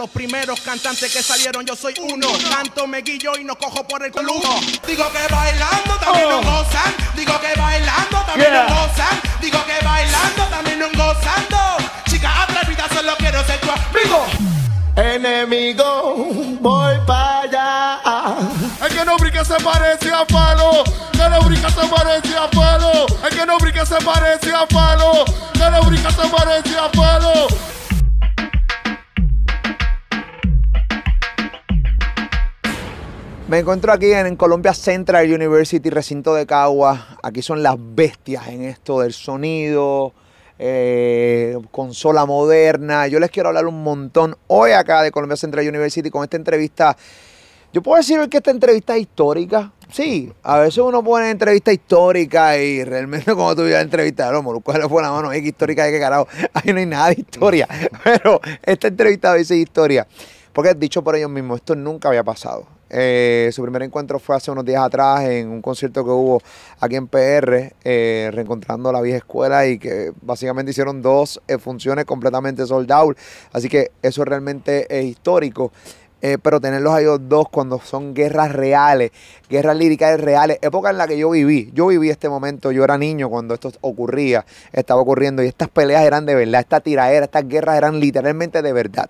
los primeros cantantes que salieron, yo soy uno. Canto, me guillo y no cojo por el coludo. Digo que bailando también Oh. nos gozan. Digo que bailando también Yeah. nos gozan. Digo que bailando también nos gozando. Chicas atrevidas, solo quiero ser tu amigo. Enemigo, voy para allá. El que no brinca se parece a palo. Que no brinca se parece a palo. El que no brinca se parece a palo. Que no brinca se parece a palo. Me encuentro aquí en, Columbia Central University, recinto de Cagua. Aquí son las bestias en esto del sonido, eh, consola moderna. Yo les quiero hablar un montón hoy acá de Columbia Central University con esta entrevista. Yo puedo decir que esta entrevista es histórica. Sí, a veces uno pone entrevista histórica y realmente como tú la entrevista, no, Molusco se le fue la mano, es histórica de qué carajo. Ahí no hay nada de historia. Pero esta entrevista a veces es historia. Porque dicho por ellos mismos, esto nunca había pasado. Eh, su primer encuentro fue hace unos días atrás en un concierto que hubo aquí en PR, eh, reencontrando la vieja escuela y que básicamente hicieron dos eh, funciones completamente sold out. Así que eso realmente es histórico. Pero tenerlos a ellos dos cuando son guerras reales, guerras líricas reales, época en la que yo viví, yo viví este momento, yo era niño cuando esto ocurría, estaba ocurriendo y estas peleas eran de verdad, esta tiraera, estas guerras eran literalmente de verdad.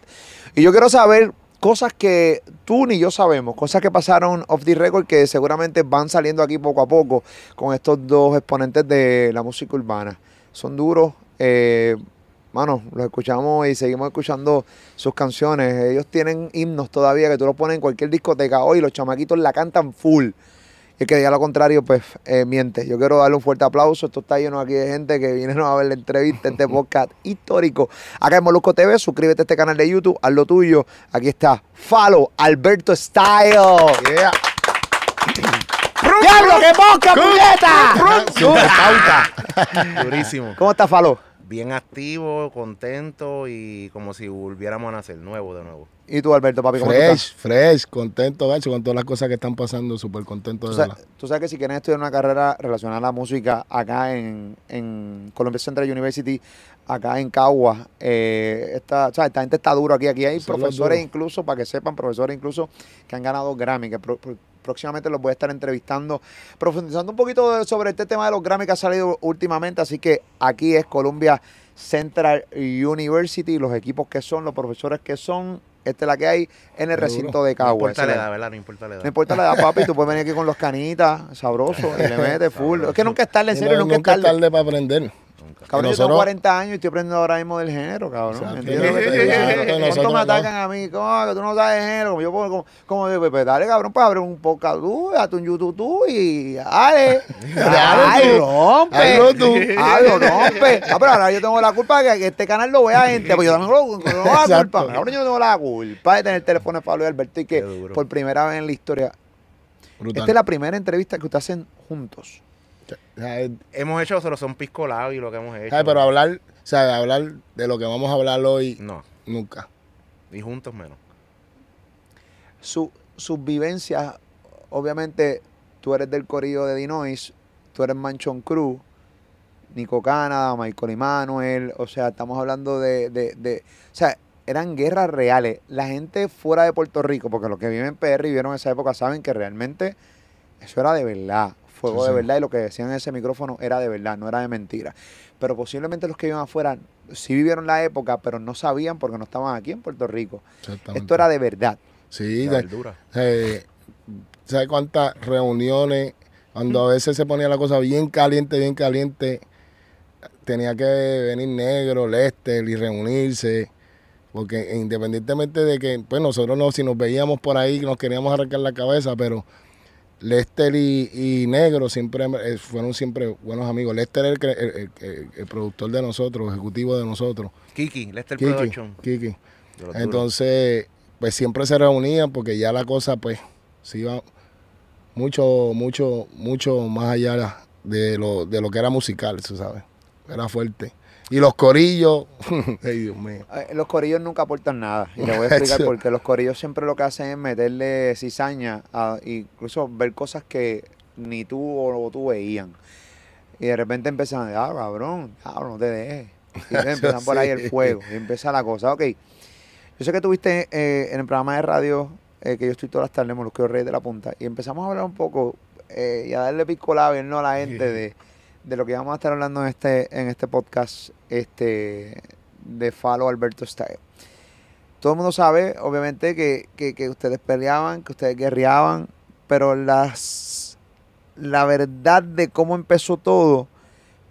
Y yo quiero saber cosas que tú ni yo sabemos, cosas que pasaron off the record que seguramente van saliendo aquí poco a poco con estos dos exponentes de la música urbana. Son duros, eh, mano, los escuchamos y seguimos escuchando sus canciones. Ellos tienen himnos todavía que tú los pones en cualquier discoteca hoy, los chamaquitos la cantan full. El que diga lo contrario, pues eh, miente. Yo quiero darle un fuerte aplauso. Esto está lleno aquí de gente que vinieron a ver la entrevista, este podcast histórico. Acá en Molusco TV, suscríbete a este canal de YouTube, haz lo tuyo. Aquí está Falo Alberto Style. Yeah. ¡Diablo, qué boca, puñeta! Durísimo. ¿Cómo está Falo? Bien activo, contento y como si volviéramos a nacer nuevo de nuevo. ¿Y tú, Alberto, papi, cómo tú? Fresh, fresh, contento, gacho, con todas las cosas que están pasando, súper contento Tú de sabes, verdad. tú sabes que si quieren estudiar una carrera relacionada a la música acá en, en Columbia Central University, acá en Cagua, eh, esta, o sea, esta gente está duro aquí. Aquí hay Son profesores incluso, para que sepan, profesores incluso que han ganado Grammy, que pro- pro- próximamente los voy a estar entrevistando, profundizando un poquito de- sobre este tema de los Grammy que ha salido últimamente. Así que aquí es Columbia Central University, los equipos que son, los profesores que son. Esta es la que hay en el recinto de No Cagua. importa Esa la edad, ¿verdad? No importa la edad. no importa la edad, papi, tú puedes venir aquí con los canitas, sabroso, y le metes full. Es que nunca es tarde, en serio, no- nunca, nunca es tarde. para aprender. Cabrón, yo tengo 40 años y estoy aprendiendo ahora mismo del género, cabrón. Exacto. ¿Entiendes lo que te estoy Exacto, diciendo? ¿Cuánto nosotros me no. atacan a mí? ¿Cómo que tú no sabes de género? Como yo como, como digo, pues, pues, dale, cabrón, pues abre un podcast tú, date un YouTube tú y dale. Ay, tú. rompe. Hazlo tú. Ay, lo rompe. Ah, pero ahora yo tengo la culpa de que, este canal lo vea gente. Pues yo también lo- no tengo la culpa. Cabrón, yo tengo la culpa de tener el teléfono de Pablo y Alberto y que por primera vez en la historia Brutal. esta es la primera entrevista que ustedes hacen juntos. O sea, es- Hemos hecho solo son pisco y lo que hemos hecho. ¿sabes? Pero hablar, o sea, hablar de lo que vamos a hablar hoy, No, nunca. y juntos menos. Su, sus vivencias, obviamente, tú eres del corillo de Dinois, tú eres Manchon Cruz, Nico Canadá, Michael Emanuel, o sea, estamos hablando de, de, de- o sea, eran guerras reales. La gente fuera de Puerto Rico, porque los que viven en PR y vieron esa época saben que realmente eso era de verdad, fuego Sí, de sí. verdad y lo que decían en ese micrófono era de verdad, no era de mentira. Pero posiblemente los que viven afuera sí vivieron la época, pero no sabían porque no estaban aquí en Puerto Rico. Exactamente. Esto era de verdad. Sí, La de- verdura. eh, ¿sabes cuántas reuniones? Cuando a veces se ponía la cosa bien caliente, bien caliente, tenía que venir negro, Lester y reunirse. Porque independientemente de que, pues nosotros no, si nos veíamos por ahí, nos queríamos arrancar la cabeza, pero Lester y, y Negro siempre eh, fueron siempre buenos amigos. Lester es el, el- el- el productor de nosotros, ejecutivo de nosotros. Kiki, Lester Kiki, Production. Kiki. Entonces, pues siempre se reunían porque ya la cosa, pues, se iba mucho, mucho, mucho más allá de lo, de lo que era musical, tú sabes. Era fuerte. Y los corillos, ay Dios mío. Eh, Los corillos nunca aportan nada. Y te voy a explicar por qué. Los corillos siempre lo que hacen es meterle cizaña, a, incluso ver cosas que ni tú o tú veían. Y de repente empiezan, ah, cabrón, cabrón, no te dejes. Y empiezan por ahí el fuego. Y empieza la cosa. Ok. Yo sé que tuviste eh, en el programa de radio eh, que yo estoy todas las tardes, Molusqueo Rey de la Punta, y empezamos a hablar un poco eh, y a darle pico labio ¿no? a la gente de, de lo que vamos a estar hablando en este, en este podcast este, de Falo Alberto Style. Todo el mundo sabe, obviamente, que, que- que ustedes peleaban, que ustedes guerreaban, pero las, la verdad de cómo empezó todo,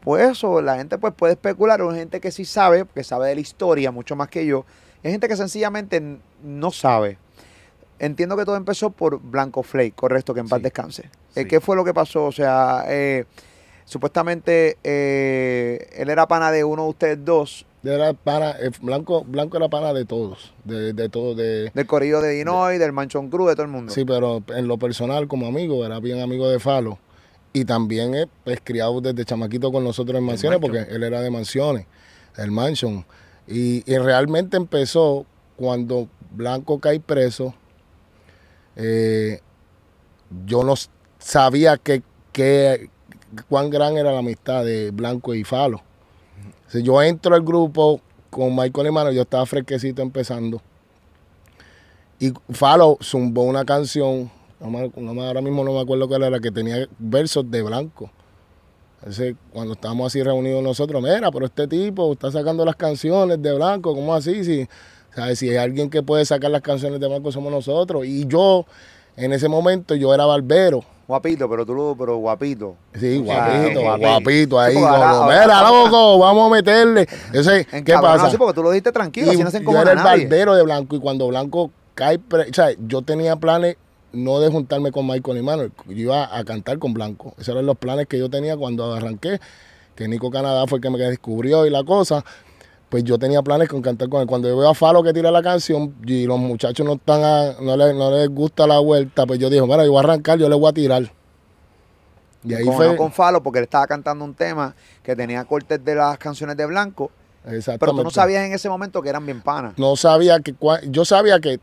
pues eso, la gente pues puede especular, o gente que sí sabe, que sabe de la historia mucho más que yo, hay gente que sencillamente no sabe. Entiendo que todo empezó por Blanco Flake, correcto, que en paz Sí, descanse. Eh, sí. ¿Qué fue lo que pasó? O sea, eh, supuestamente eh, él era pana de uno de ustedes dos, Era pana, eh, Blanco, Blanco era pana de todos, de, de todos, de, del corrido de Dinoy, del Manchón Cruz, de todo el mundo. sí, pero en lo personal como amigo, era bien amigo de Falo. Y también es pues, criado desde chamaquito con nosotros en Mansiones, porque él era de Mansiones, el Mansion. Y, y realmente empezó cuando Blanco cae preso. eh, yo no sabía que, que- cuán gran era la amistad de Blanco y Falo. O yo entro al grupo con Michael y Mano, yo estaba fresquecito empezando. Y Falo zumbó una canción, ahora mismo no me acuerdo cuál era, que tenía versos de Blanco. Ese, cuando estábamos así reunidos nosotros, mira, pero este tipo está sacando las canciones de Blanco, ¿cómo así? Si, ¿sabes? si hay alguien que puede sacar las canciones de Blanco somos nosotros. Y yo, en ese momento, yo era barbero. Guapito, pero tú lo, pero guapito. Sí, guapito, guapito. guapito ahí. Sí, ahora- Mira, loco, vamos a meterle. Yo sé, ¿qué pasa? Sí, porque tú lo dijiste tranquilo, Y así no se yo era el nadie. barbero de Blanco y cuando Blanco cae, pre- o sea, yo tenía planes no de juntarme con Michael y Manuel, yo iba a cantar con Blanco. Esos eran los planes que yo tenía cuando arranqué, que Nico Canadá fue el que me descubrió y la cosa. Pues yo tenía planes con cantar con él. Cuando yo veo a Falo que tira la canción y los muchachos no están a- no, les, no les gusta la vuelta, pues yo dije, bueno, yo voy a arrancar, yo le voy a tirar. Y ahí Con, fue. no con Falo, porque él estaba cantando un tema que tenía cortes de las canciones de Blanco, pero tú no Exactamente. sabías en ese momento que eran bien panas. no sabía que yo sabía que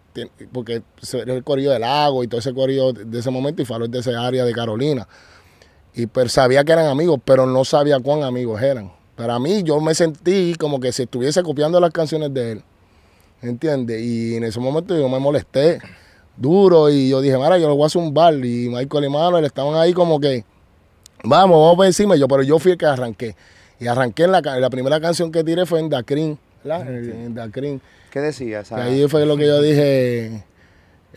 porque era el corillo del lago y todo ese corillo de de ese momento y Falo es de esa área de Carolina y pero sabía que eran amigos pero no sabía cuán amigos eran para mí yo me sentí como que si estuviese copiando las canciones de él ¿entiendes? y en ese momento yo me molesté duro y yo dije mira yo lo voy a hacer un bar y Michael y Manuel estaban ahí como que vamos vamos por encima yo pero yo fui el que arranqué y arranqué en la, la primera canción que tiré fue en Dacrin ¿verdad? en Dacrin ¿Qué decía? O sea, y ahí fue lo que yo dije.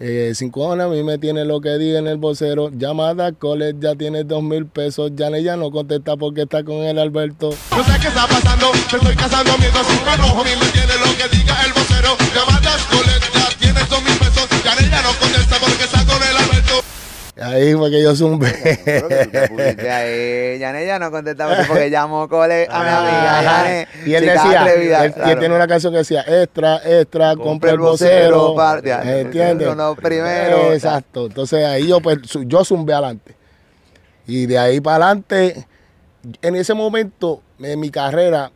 Eh, cinco a mí me tiene lo que diga en el vocero. Llamada Colet ya tiene dos mil pesos. Ya ella no contesta porque está con el Alberto. No sé qué está pasando, me estoy casando mientras enojo. A mí me tiene lo que diga el vocero. Llamadas colectas, tienes dos mil pesos. Ya ella no contesta porque está con el Alberto. Ahí fue que yo zumbé. Creo que tú te pusiste ahí. Yané ya no contestaba porque llamó cole a mi amiga Yané. y él decía, atrevida, él, y él claro. tiene una canción que decía extra, extra, compra el vocero. ¿Entiendes? uno primero, Exacto. Entonces ahí yo pues yo zumbé adelante. Y de ahí para adelante, en ese momento en mi carrera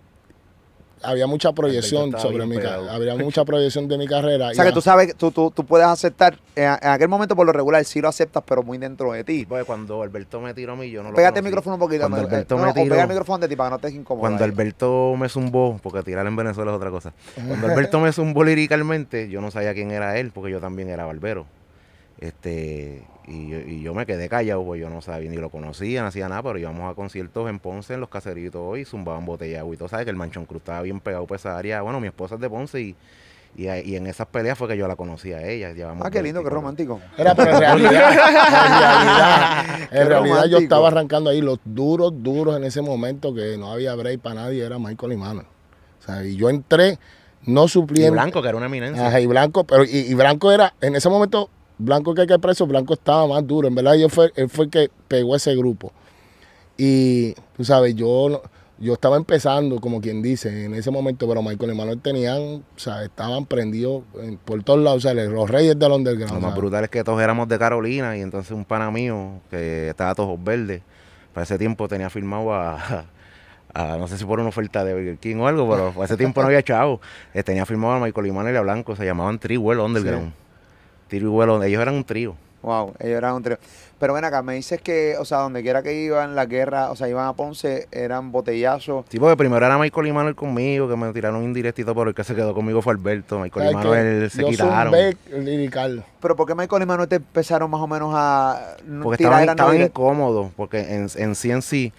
había mucha proyección sobre mi carrera. Había mucha proyección de mi carrera. O sea que tú sabes, tú, tú, tú puedes aceptar, en, en aquel momento por lo regular sí lo aceptas, pero muy dentro de ti. Pues cuando Alberto me tiró a mí, yo no lo Pégate el conocí. micrófono un poquito. Cuando no, Alberto no, me o tiró, pega el micrófono de ti para que no te incómodo. cuando ahí. Alberto me zumbó, porque tirar en Venezuela es otra cosa. Cuando Alberto me zumbó líricamente, yo no sabía quién era él, porque yo también era barbero. Este, y, yo- y yo me quedé callado, pues yo no sabía, ni lo conocía, no hacía nada, pero íbamos a conciertos en Ponce, en los caseritos, y zumbaban botella de agua. Y tú sabes que el Manchón Cruz estaba bien pegado por esa área. Bueno, mi esposa es de Ponce y, y, y en esas peleas fue que yo la conocí a ella. Llevamos Ah, qué lindo, qué 24 romántico. Era, pero en realidad, en realidad, en realidad yo estaba arrancando ahí los duros, duros en ese momento que no había break para nadie, era Michael y Manuel. O sea, y yo entré, no Y supliendo. Blanco, que era una eminencia. Ajá, y Blanco, pero y, y Blanco era, en ese momento, Blanco que hay que preso, Blanco estaba más duro. En verdad, yo fue, él fue el que pegó ese grupo. Y tú sabes, yo yo estaba empezando, como quien dice, en ese momento, pero Michael y Manuel tenían, o sea, estaban prendidos en- por todos lados, o sea, los reyes del underground. Lo más ¿sabes? brutal es que todos éramos de Carolina y entonces un pana mío que estaba todos verdes, para ese tiempo tenía firmado a, a- no sé si por una oferta de Burger King o algo, pero para ese tiempo no había chavo. Eh, tenía firmado a Michael Limán y a Blanco, se llamaban Triwell Underground. Triwell, ellos eran un trío. Wow, ellos eran un trío. Pero ven acá, me dices que, o sea, donde quiera que iban, la guerra, o sea, iban a Ponce, eran botellazos. Sí, porque primero era Michael y Manuel conmigo, que me tiraron indirectito, pero el que se quedó conmigo fue Alberto. Michael y ¿Sabes Manuel qué? se Yo quitaron. lirical. Pero ¿por qué Michael y Manuel te empezaron más o menos a Porque estaban, estaban incómodos, porque en, en sí en sí,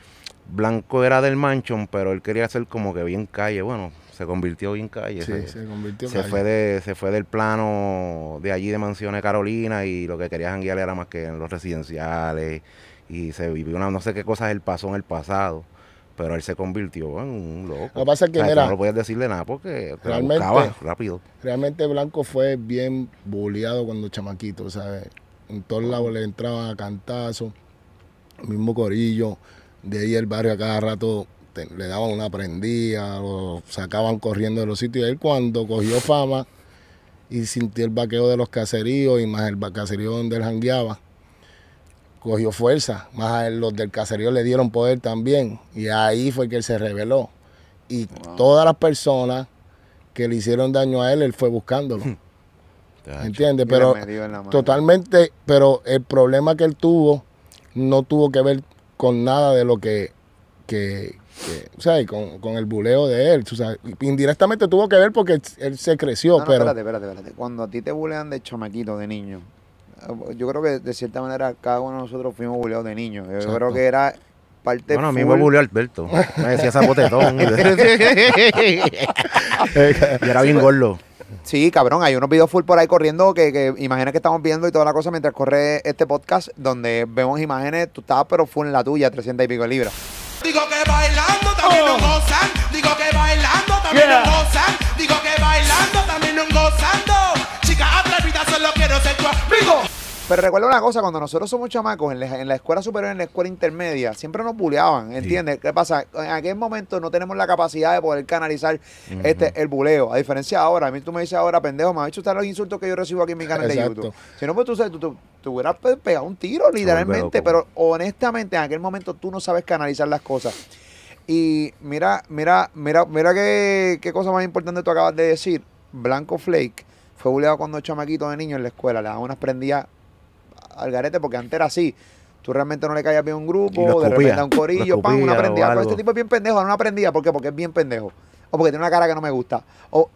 Blanco era del Mansion, pero él quería ser como que bien calle. Bueno, se convirtió bien calle. Sí, se, se convirtió se calle. fue de, se fue del plano de allí de Mansiones Carolina y lo que quería janguear era más que en los residenciales y se vivió una, no sé qué cosas él pasó en el pasado, pero él se convirtió en un loco. Lo que pasa es que, O sea, mira, no lo podías decirle nada porque te realmente- rápido. Realmente Blanco fue bien bulleado cuando chamaquito, ¿sabes? En todos lados le entraban a cantazo, mismo corillo, de ahí el barrio a cada rato te- le daban una prendida, lo sacaban corriendo de los sitios. Y él cuando cogió fama y sintió el vaqueo de los caseríos y más el caserío donde él jangueaba, cogió fuerza. Más a él, los del caserío le dieron poder también. Y ahí fue que él se rebeló. Y todas las personas que le hicieron daño a él, él fue buscándolo. ¿Entiendes? Y le Pero totalmente, pero el problema que él tuvo no tuvo que ver con nada de lo que, que, que o sea, y con, con el buleo de él. tú sabes. Indirectamente tuvo que ver porque él, él se creció, No, no, pero espérate, espérate, espérate. Cuando a ti te bulean de chamaquito, de niño, yo creo que de cierta manera cada uno de nosotros fuimos buleados de niño. Yo Exacto. creo que era parte Bueno, a mí me bulió Alberto. Me decía zapotetón. y era bien gordo. Sí, cabrón, hay unos videos full por ahí corriendo que, que imagina que estamos viendo y toda la cosa mientras corre este podcast donde vemos imágenes, tú estabas pero full en la tuya, 300 y pico de libras. Digo que bailando también nos gozan. Digo que bailando también Yeah. nos gozan. Digo que bailando también nos gozando. Chicas atrevidas solo quiero ser tu amigo. Pero recuerda una cosa, cuando nosotros somos chamacos en la, en la escuela superior, en la escuela intermedia, siempre nos buleaban, ¿entiendes? ¿Qué pasa? En aquel momento no tenemos la capacidad de poder canalizar este el buleo. A diferencia de ahora, a mí tú me dices ahora, pendejo, me ha hecho estar los insultos que yo recibo aquí en mi canal de. YouTube. Si no, pues tú, sabes, tú, tú, tú hubieras pe- pegado un tiro, literalmente. Pero honestamente, en aquel momento tú no sabes canalizar las cosas. Y mira, mira, mira, mira qué, qué cosa más importante tú acabas de decir. Blanco Flake fue buleado cuando chamaquito de niño en la escuela, le daban unas prendidas al garete porque antes era así. Tú realmente no le caías bien a un grupo, de repente a un corillo, lo pan, una prendida. Pero este tipo es bien pendejo, no una prendida. ¿Por qué? Porque es bien pendejo. O porque tiene una cara que no me gusta. O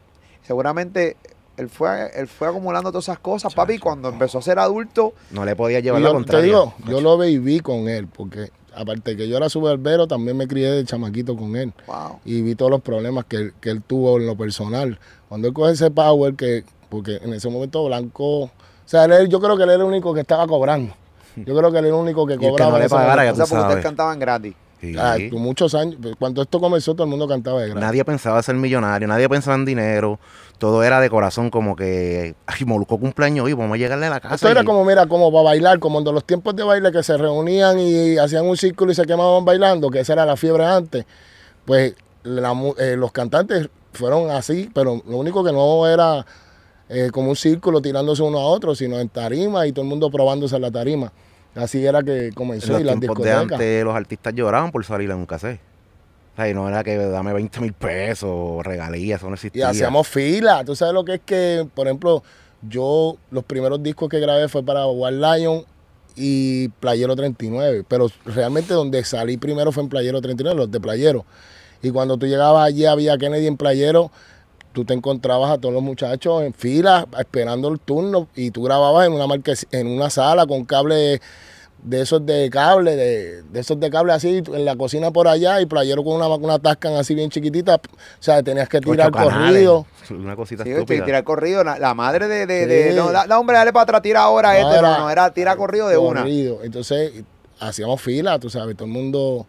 seguramente él fue, él fue acumulando todas esas cosas, papi, y cuando empezó a ser adulto, No le podía llevar la yo te contraria. digo, yo lo viví con él, porque aparte que yo era su barbero, también me crié de chamaquito con él. wow. Y vi todos los problemas que, él- que él tuvo en lo personal. Cuando él coge ese power, que porque en ese momento Blanco, sea, él- yo creo que él era el único que estaba cobrando. Yo creo que él era el único que el que cobraba. no le pagara, momento. O sea, porque ustedes sabes. cantaban gratis. Sí. Ah, tú, muchos años. Cuando esto comenzó, todo el mundo cantaba de gratis. Nadie pensaba ser millonario, nadie pensaba en dinero. Todo era de corazón, como que, ay, Molusco cumpleaños y vamos a llegarle a la casa. Esto era y- como, mira, como para bailar, como en los tiempos de baile que se reunían y hacían un círculo y se quemaban bailando, que esa era la fiebre antes. Pues la eh, los cantantes fueron así, pero lo único que no era eh, como un círculo tirándose uno a otro, sino en tarima y todo el mundo probándose en la tarima. Así era que En comenzó los y las de antes, los artistas lloraban por salir en un cassette. O sea, y no era que dame 20 mil pesos, regalías, eso no Y existía. hacíamos fila. Tú sabes lo que es que, por ejemplo, yo los primeros discos que grabé fue para Wild Lion y Playero 39. Pero realmente donde salí primero fue en Playero 39, los de Playero. Y cuando tú llegabas allí, había Kennedy en Playero, tú te encontrabas a todos los muchachos en fila esperando el turno y tú grababas en una marques- en una sala con cable de esos de cable, de, de esos de cable así, en la cocina por allá y playero con una, una tascan así bien chiquitita. O sea, tenías que tirar corrido. Una cosita Sí, estúpida. tirar corrido. La, la madre de. de, de- no, da, da, hombre, dale para atrás, tira ahora No, este. era no, no, era tira corrido de una. Entonces hacíamos fila, tú sabes, todo el mundo,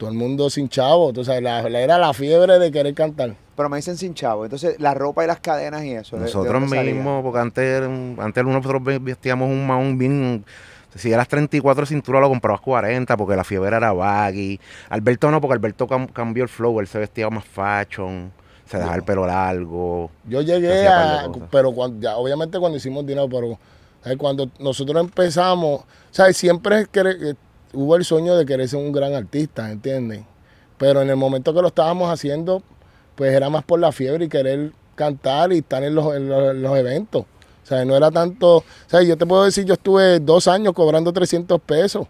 todo el mundo sin chavo. Tú sabes, la, la- era la fiebre de querer cantar. Pero me dicen sin chavo. Entonces, la ropa y las cadenas y eso. ¿de- de Nosotros mismos, porque antes, antes nosotros ve- vestíamos un maón bien. Si eras 34 cinturas, lo comprabas 40 porque la fiebre era baggy. Alberto no, porque Alberto cam- cambió el flow, él se vestía más fashion, se dejaba el pelo largo. Yo llegué a, pero cuando, ya, obviamente cuando hicimos dinero, pero ¿sabes? cuando nosotros empezamos, ¿sabes? Siempre es que, eh, hubo el sueño de querer ser un gran artista, ¿entiendes? Pero en el momento que lo estábamos haciendo, pues era más por la fiebre y querer cantar y estar en los, en los, en los eventos. sea, no era tanto. O sea, yo te puedo decir, yo estuve dos años cobrando 300 pesos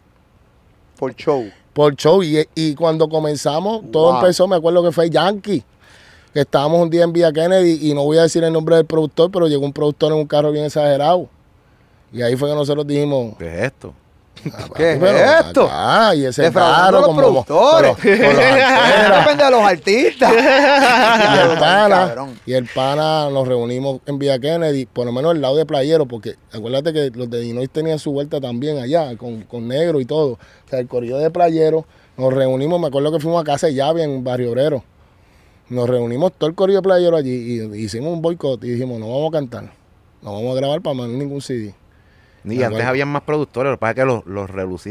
Por show. por show. Y, y cuando comenzamos, todo Wow. empezó, me acuerdo que fue Yankee. Que estábamos un día en Villa Kennedy y no voy a decir el nombre del productor, pero llegó un productor en un carro bien exagerado. Y ahí fue que nosotros dijimos, ¿Qué es esto? ¿Qué es esto? Ah, y ese carro a los como productores. con. Depende de los artistas. y el pana, y el pana nos reunimos en Villa Kennedy, por lo menos el lado de Playero, porque acuérdate que los de Dinois tenían su vuelta también allá, con, con negro y todo. O sea, el corrido de Playero, nos reunimos, me acuerdo que fuimos a casa de llave en Barrio Obrero. Nos reunimos todo el corrido de Playero allí y hicimos un boicot y dijimos, no vamos a cantar, no vamos a grabar para mandar ningún CD. Ni Me antes habían más productores, lo que pasa es que los, los,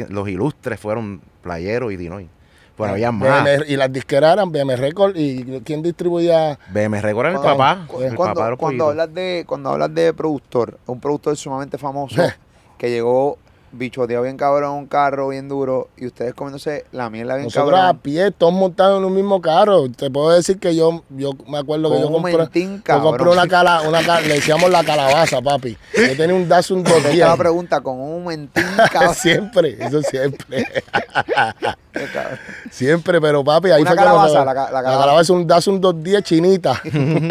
los ilustres fueron Playero y Dinoy. Pero había más. BM y las disqueras eran BM Record y ¿quién distribuía? BM Record era el Cuando- papá. cu- el cuando, papá cuando hablas de cuando hablas de productor, un productor sumamente famoso que llegó bichoteado bien cabrón un carro bien duro y ustedes comiéndose la mierda bien Nosotros a cabrón. pie, todos montados en un mismo carro. Te puedo decir que yo, yo me acuerdo que Con yo un compré, mentín, yo compré una cala, una cala- le decíamos la calabaza, papi. Yo tenía un Datsun Esta 210. pregunta con un mentín cabrón. siempre, eso siempre. Siempre, pero papi, ahí Una fue calabaza, que nos- la la la calabaza. es un Datsun 210 chinita.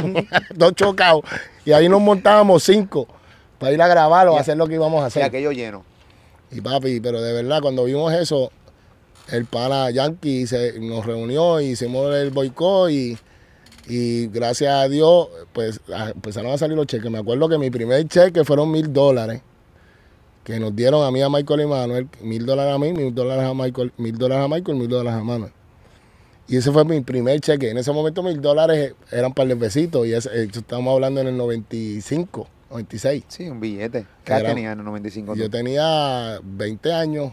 Dos chocados. Y ahí nos montábamos cinco para ir a grabar o Y- hacer lo que íbamos a Y hacer. aquello lleno. Y papi, pero de verdad, cuando vimos eso, el pana Yankee se, nos reunió y hicimos el boicot y, y gracias a Dios, pues empezaron a salir los cheques. Me acuerdo que mi primer cheque fueron mil dólares que nos dieron a mí, a Michael y Manuel, mil dólares a mí, mil dólares a Michael, mil dólares a Michael, mil dólares a Manuel. Y ese fue mi primer cheque. En ese momento mil dólares eran para el besitos y eh, estamos hablando en el 95, 96. Sí, un billete. ¿Qué edad Era- tenía en el 95? Yo tenía 20 años,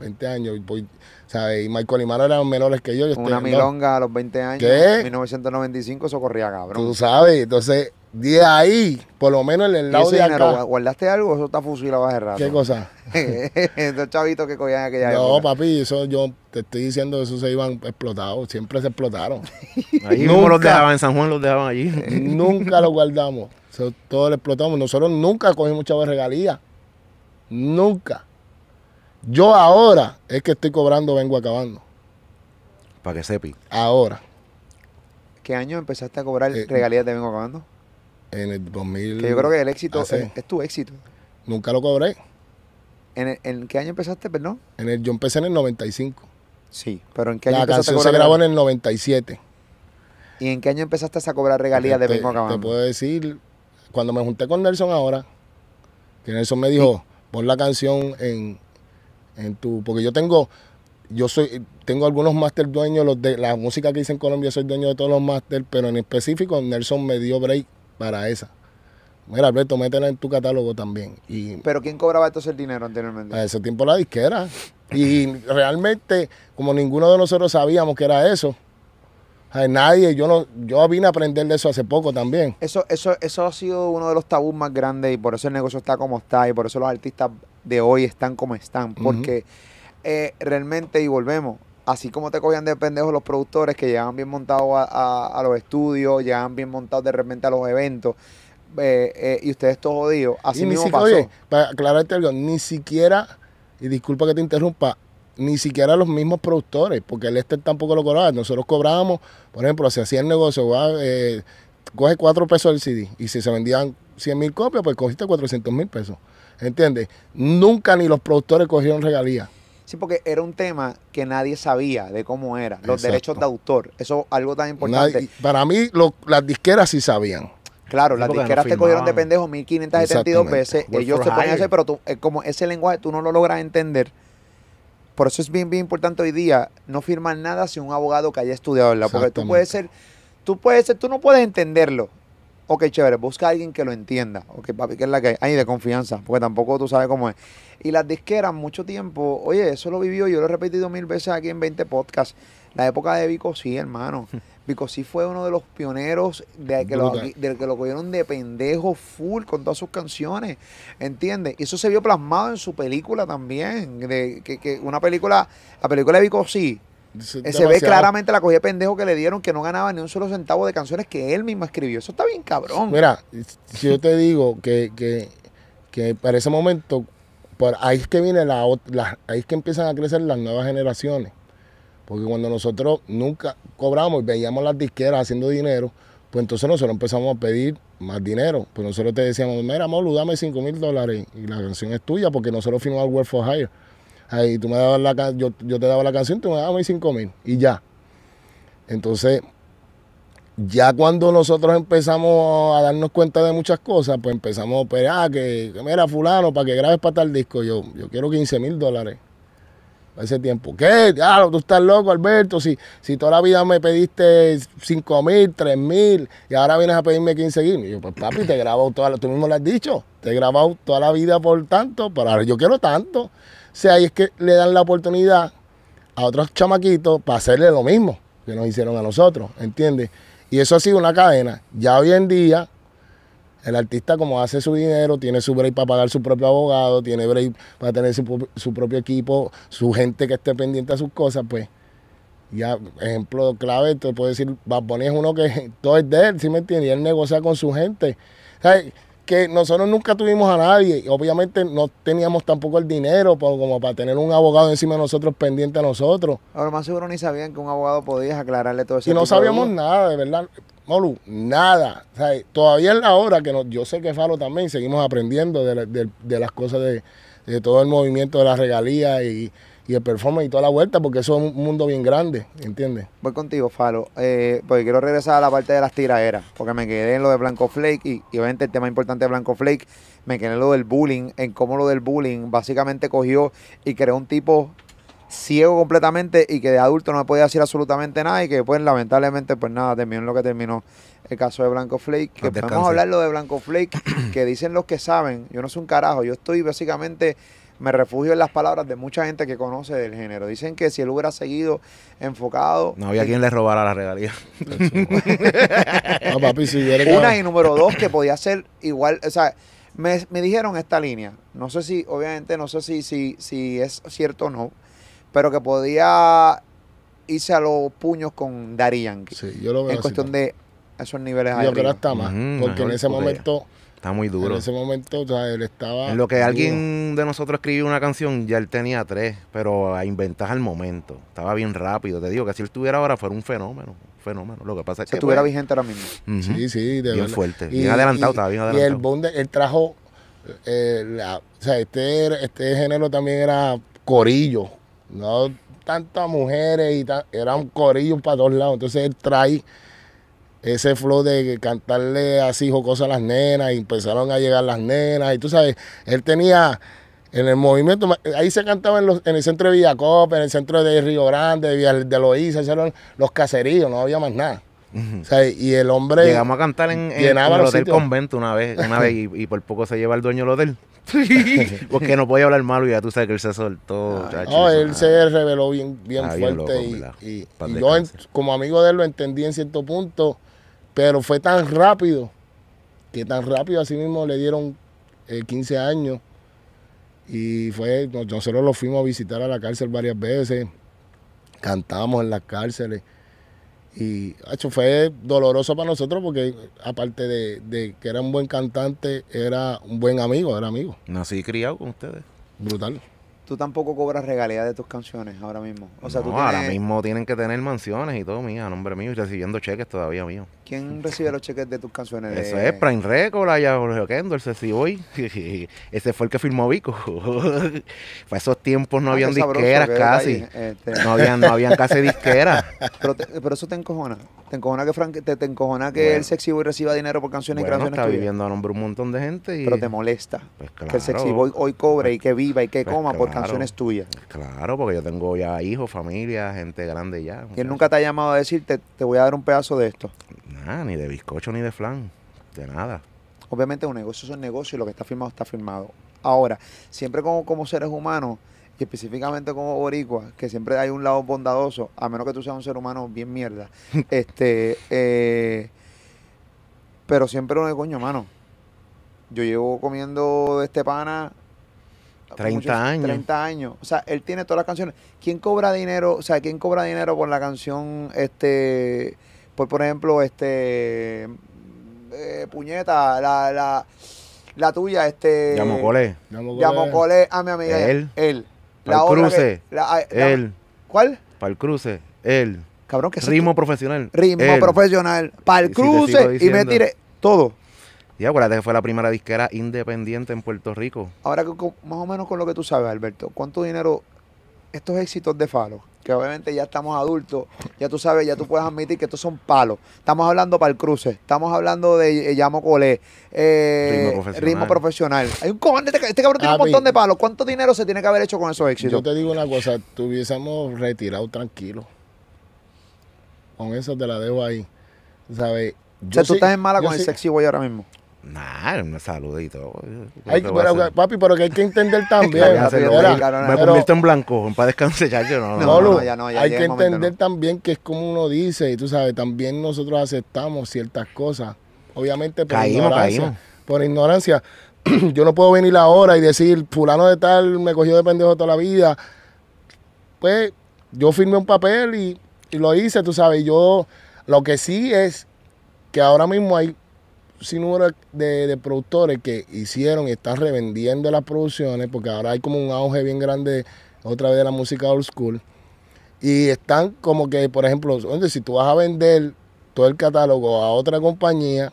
20 años, y, voy- ¿sabes? y Michael y Mano eran menores que yo. yo Una estoy- milonga a los 20 años. ¿Qué? 1995, eso corría cabrón. Tú sabes, entonces, de ahí, por lo menos en el ¿Y lado de dinero, acá. ¿guardaste algo o eso está fusilado hace rato? ¿Qué cosa? Estos chavitos que cogían aquella No, época. papi, eso yo te estoy diciendo, eso se iban explotados, siempre se explotaron. Ahí mismo los Nunca. dejaban en San Juan, los dejaban allí. nunca lo guardamos, eso, todo lo explotamos. Nosotros nunca cogimos chavos de regalía, nunca. Yo ahora es que estoy cobrando, vengo acabando. Para que sepi. Ahora, ¿Qué año empezaste a cobrar Eh, regalías de Vengo Acabando? En el 2000. Que yo creo que el éxito hace- es, es tu éxito. Nunca lo cobré. ¿En, el- en qué año empezaste, perdón? En el, yo empecé en el 95. Sí, pero ¿en qué año La empezaste a canción se cobrar grabó en el 97. ¿Y en qué año empezaste a cobrar regalías de Vengo te puedo decir, cuando me junté con Nelson ahora, que Nelson me dijo, pon la canción en, en tu... Porque yo tengo, yo soy, tengo algunos máster dueños, los de la música que hice en Colombia, soy dueño de todos los máster, pero en específico Nelson me dio break para esa. Mira, Alberto, métela en tu catálogo también. Y ¿Pero quién cobraba entonces el dinero anteriormente? a ese tiempo la disquera. Y realmente, como ninguno de nosotros sabíamos que era eso, nadie, yo no, yo vine a aprender de eso hace poco también. Eso, eso, eso ha sido uno de los tabús más grandes y por eso el negocio está como está y por eso los artistas de hoy están como están. Porque eh, realmente, y volvemos, así como te cogían de pendejos los productores que llegaban bien montados a, a- a los estudios, llegaban bien montados de repente a los eventos, eh, eh, y ustedes todos jodidos, así y ni mismo pasó. oye, para aclararte algo, ni siquiera, y disculpa que te interrumpa, ni siquiera los mismos productores, porque el este tampoco lo cobraba. Nosotros cobrábamos, por ejemplo, se hacía el negocio, eh, coge cuatro pesos el CD, y si se vendían 100 mil copias, pues cogiste 400 mil pesos. ¿Entiendes? Nunca ni los productores cogieron regalías. Sí, porque era un tema que nadie sabía de cómo era, los Exacto. derechos de autor. Eso es algo tan importante. Nadie- para mí, lo- las disqueras sí sabían. Claro, Sí, las disqueras no te cogieron de pendejo 1572 Exactamente. veces. Work Ellos se ponían a hacer, pero tú, eh, como ese lenguaje tú no lo logras entender. Por eso es bien, bien importante hoy día no firmar nada sin un abogado que haya estudiado, ¿verdad? Porque tú puedes ser, tú puedes ser, tú no puedes entenderlo. Ok, chévere, busca a alguien que lo entienda. Ok, papi, que es la que hay. Ay, de confianza, porque tampoco tú sabes cómo es. Y las disqueras, mucho tiempo, oye, eso lo vivió, yo lo he repetido mil veces aquí en 20 podcasts. La época de Vico sí, hermano. Vico sí fue uno de los pioneros de que, lo, de que lo cogieron de pendejo full con todas sus canciones. ¿Entiendes? Y eso se vio plasmado en su película también. De, que, que una película, la película de Vico sí, Se ve claramente la cogida de pendejo que le dieron que no ganaba ni un solo centavo de canciones que él mismo escribió. Eso está bien cabrón. Mira, si yo te digo que, que, que para ese momento, por ahí es que viene la, ahí es que empiezan a crecer las nuevas generaciones. Porque cuando nosotros nunca cobramos y veíamos las disqueras haciendo dinero, pues entonces nosotros empezamos a pedir más dinero. Pues nosotros te decíamos, mira, Molu, dame 5 mil dólares y la canción es tuya porque nosotros firmamos Work for Hire. Ahí tú me dabas la yo, yo te daba la canción, tú me dabas mis 5 mil y ya. Entonces, ya cuando nosotros empezamos a darnos cuenta de muchas cosas, pues empezamos a operar, que, mira, fulano, para que grabes para tal disco, yo, yo quiero 15 mil dólares. A ese tiempo. ¿Qué? Tú estás loco, Alberto. Si, si toda la vida me pediste 5 mil, 3 mil, y ahora vienes a pedirme 15 mil. Y yo, pues papi, te he grabado toda la, tú mismo lo has dicho, te he grabado toda la vida por tanto, pero ahora yo quiero tanto. Sea, ahí es que le dan la oportunidad a otros chamaquitos para hacerle lo mismo que nos hicieron a nosotros, ¿entiendes? Y eso ha sido una cadena. Ya hoy en día, el artista como hace su dinero, tiene su break para pagar su propio abogado, tiene break para tener su, propio equipo, su gente que esté pendiente a sus cosas, pues ya, ejemplo clave, te puedo decir, Bad Bunny es uno que todo es de él, ¿sí me entiendes? Y él negocia con su gente. Que nosotros nunca tuvimos a nadie, obviamente no teníamos tampoco el dinero como para tener un abogado encima de nosotros pendiente a nosotros. Ahora más seguro ni sabían que un abogado podía aclararle todo eso. Y no sabíamos nada, de verdad. Molu, nada. O sea, todavía es la hora que no- yo sé que Falo también seguimos aprendiendo de, la- de- de las cosas de, de todo el movimiento de la regalía y, y el performance y toda la vuelta, porque eso es un mundo bien grande, ¿entiendes? Voy contigo, Falo, eh, porque quiero regresar a la parte de las tiraderas, porque me quedé en lo de Blanco Flake y, y obviamente el tema importante de Blanco Flake, me quedé en lo del bullying, en cómo lo del bullying básicamente cogió y creó un tipo ciego completamente y que de adulto no podía decir absolutamente nada y que pues lamentablemente pues nada, terminó en lo que terminó el caso de Blanco Flake, que podemos hablar lo de Blanco Flake, que dicen los que saben, yo no soy un carajo, yo estoy básicamente me refugio en las palabras de mucha gente que conoce del género. Dicen que si él hubiera seguido enfocado No había en- quien le robara la regalía. No, papi, si una y número dos que podía ser igual, o sea, me, me dijeron esta línea, no sé si, obviamente no sé si, si, si es cierto o no, pero que podía irse a los puños con Yankee Sí, yo lo veo en así cuestión también. de esos niveles ahí Yo creo hasta más, Ujú, porque en ese momento, Está muy duro. en ese momento, o sea, él estaba... En lo que duro. alguien de nosotros escribió una canción, ya él tenía tres, pero a inventar al momento. Estaba bien rápido. Te digo que si él estuviera ahora fuera un fenómeno. un fenómeno. Lo que pasa es Se que. estuviera pues, vigente ahora mismo. Sí, sí, de Bien verdad. fuerte, bien adelantado, estaba bien Y el adelantado. boom de- él trajo, eh, la- o sea, este, era- este género también era corillo, no tantas mujeres y ta- eran corillos para todos lados. Entonces él trae ese flow de cantarle así jocosa a las nenas y empezaron a llegar las nenas y tú sabes, él tenía en el movimiento, ahí se cantaba en, los- en el centro de Villacop, en el centro de Río Grande, de, Villa- de Loíza, eran los caseríos, no había más nada. Ujú. O sea, y el hombre... Llegamos a cantar en, en- llenaba en el Hotel sitios. Convento una vez, una vez y, y por poco se lleva el dueño del hotel. Porque no podía hablar malo y ya tú sabes que él se soltó. chacho, No, él ah. se reveló bien, bien Ah, bien fuerte loco, y, yo como amigo de él lo entendí en cierto punto, pero fue tan rápido que tan rápido así mismo le dieron eh, 15 años y fue, nos- nosotros lo fuimos a visitar a la cárcel varias veces, cantamos en las cárceles y hecho, fue doloroso para nosotros porque aparte de, de que era un buen cantante, era un buen amigo, era amigo, Nací criado con ustedes. brutal. Tú tampoco cobras regalías de tus canciones ahora mismo. O sea, no, tú tienes, ahora mismo tienen que tener mansiones y todo mío, a nombre mío y recibiendo cheques todavía mío. ¿Quién recibe los cheques de tus canciones? Eso De- es Prime Record, allá Jorge Oquendo, el Ceci Boy. Ese fue el que firmó Vico. Para esos tiempos no Ah, habían disqueras casi. Este, No habían, no habían casi disqueras. pero, te- pero eso te encojona. Te encojona que, Frank, te, te encojona que Bueno. el Sexy Boy reciba dinero por canciones y Bueno, canciones está viviendo a nombre un montón de gente y... Pero te molesta Pues que el Sexy. Boy hoy cobre y que viva y que Pues coma por claro. canciones tuyas. Claro, porque yo tengo ya hijos, familia, gente grande ya. Muchachos. nunca te ha llamado a decirte, te voy a dar un pedazo de esto. Nada, ni de bizcocho ni de flan. De nada. Obviamente un negocio es un negocio y lo que está firmado está firmado. Ahora, siempre como, como seres humanos y específicamente como boricua, que siempre hay un lado bondadoso, a menos que tú seas un ser humano bien mierda. este, eh, pero siempre uno de coño, mano. Yo llevo comiendo de este pana 30 años. 30 años. O sea, él tiene todas las canciones. ¿Quién cobra dinero? O sea, ¿quién cobra dinero por la canción, este, por, por ejemplo, este, eh, puñeta, la, la, la tuya, este... Llamo Cole. Llamo Llamo Cole. Cole a mi amiga. Él. Él. Pa'l otra cruce. que- la- la- Él. ¿Cuál? Para el cruce. Él. Cabrón, que Ritmo profesional. Ritmo él. profesional. Para el si cruce. y me tiré todo. Y acuérdate que fue la primera disquera independiente en Puerto Rico. Ahora, más o menos con lo que tú sabes, Alberto, ¿cuánto dinero estos éxitos de Falo? Que obviamente ya estamos adultos, ya tú sabes, ya tú puedes admitir que estos son palos. Estamos hablando para el cruce, estamos hablando de eh, Llamo Colé, eh, Ritmo profesional. ritmo profesional. Hay un cojón este, este cabrón tiene un montón de palos. ¿Cuánto dinero se tiene que haber hecho con esos Yo éxitos? te digo una cosa, tuviésemos retirado tranquilo. Con eso te la dejo ahí. ¿Sabes? o sea, tú sí- estás en mala yo con el sexy boy ahora mismo. Nah, me saludito. Ay, pero, papi, pero que hay que entender también. Papi, me convierto en blanco, para descansar ya yo no, no, No, Molu, no, ya no, ya hay que momento, entender también que es como uno dice, y tú sabes, también nosotros aceptamos ciertas cosas. Obviamente por Caímos, ignorancia. caímos. Por ignorancia. Yo no puedo venir ahora y decir, fulano de tal me cogió de pendejo toda la vida. Pues yo firmé un papel y, y lo hice, tú sabes. Yo, lo que sí es que ahora mismo hay sin número de, de productores que hicieron y están revendiendo las producciones, porque ahora hay como un auge bien grande otra vez de la música old school. Y están como que, por ejemplo, si tú vas a vender todo el catálogo a otra compañía,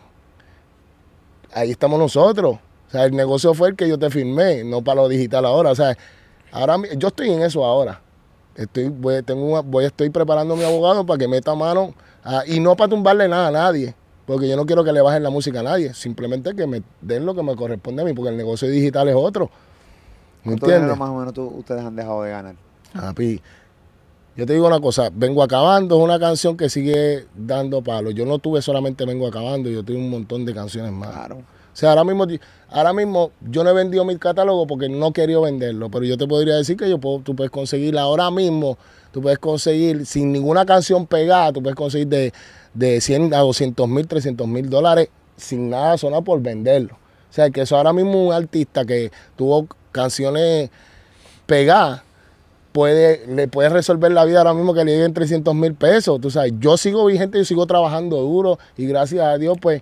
ahí estamos nosotros. O sea, el negocio fue el que yo te firmé, no para lo digital ahora. O sea, ahora yo estoy en eso ahora. Estoy, voy, tengo voy, estoy preparando a mi abogado para que meta mano a- y no para tumbarle nada a nadie, porque yo no quiero que le bajen la música a nadie, simplemente que me den lo que me corresponde a mí, porque el negocio digital es otro. ¿Me ¿Cuánto dinero entiendes? más o menos tú- ustedes han dejado de ganar? Papi, yo te digo una cosa, Vengo Acabando es una canción que sigue dando palos. Yo no tuve solamente Vengo Acabando, yo tuve un montón de canciones más. Claro. O sea, ahora mismo, ahora mismo yo no he vendido mi catálogo porque no quería venderlo, pero yo te podría decir que yo puedo, tú puedes conseguir ahora mismo, tú puedes conseguir sin ninguna canción pegada, tú puedes conseguir de, de 100 a 200 mil, 300 mil dólares sin nada sonar por venderlo. O sea, que eso ahora mismo un artista que tuvo canciones pegadas puede, le puede resolver la vida ahora mismo que le lleguen 300 mil pesos. Tú sabes, yo sigo vigente, yo sigo trabajando duro y gracias a Dios, pues,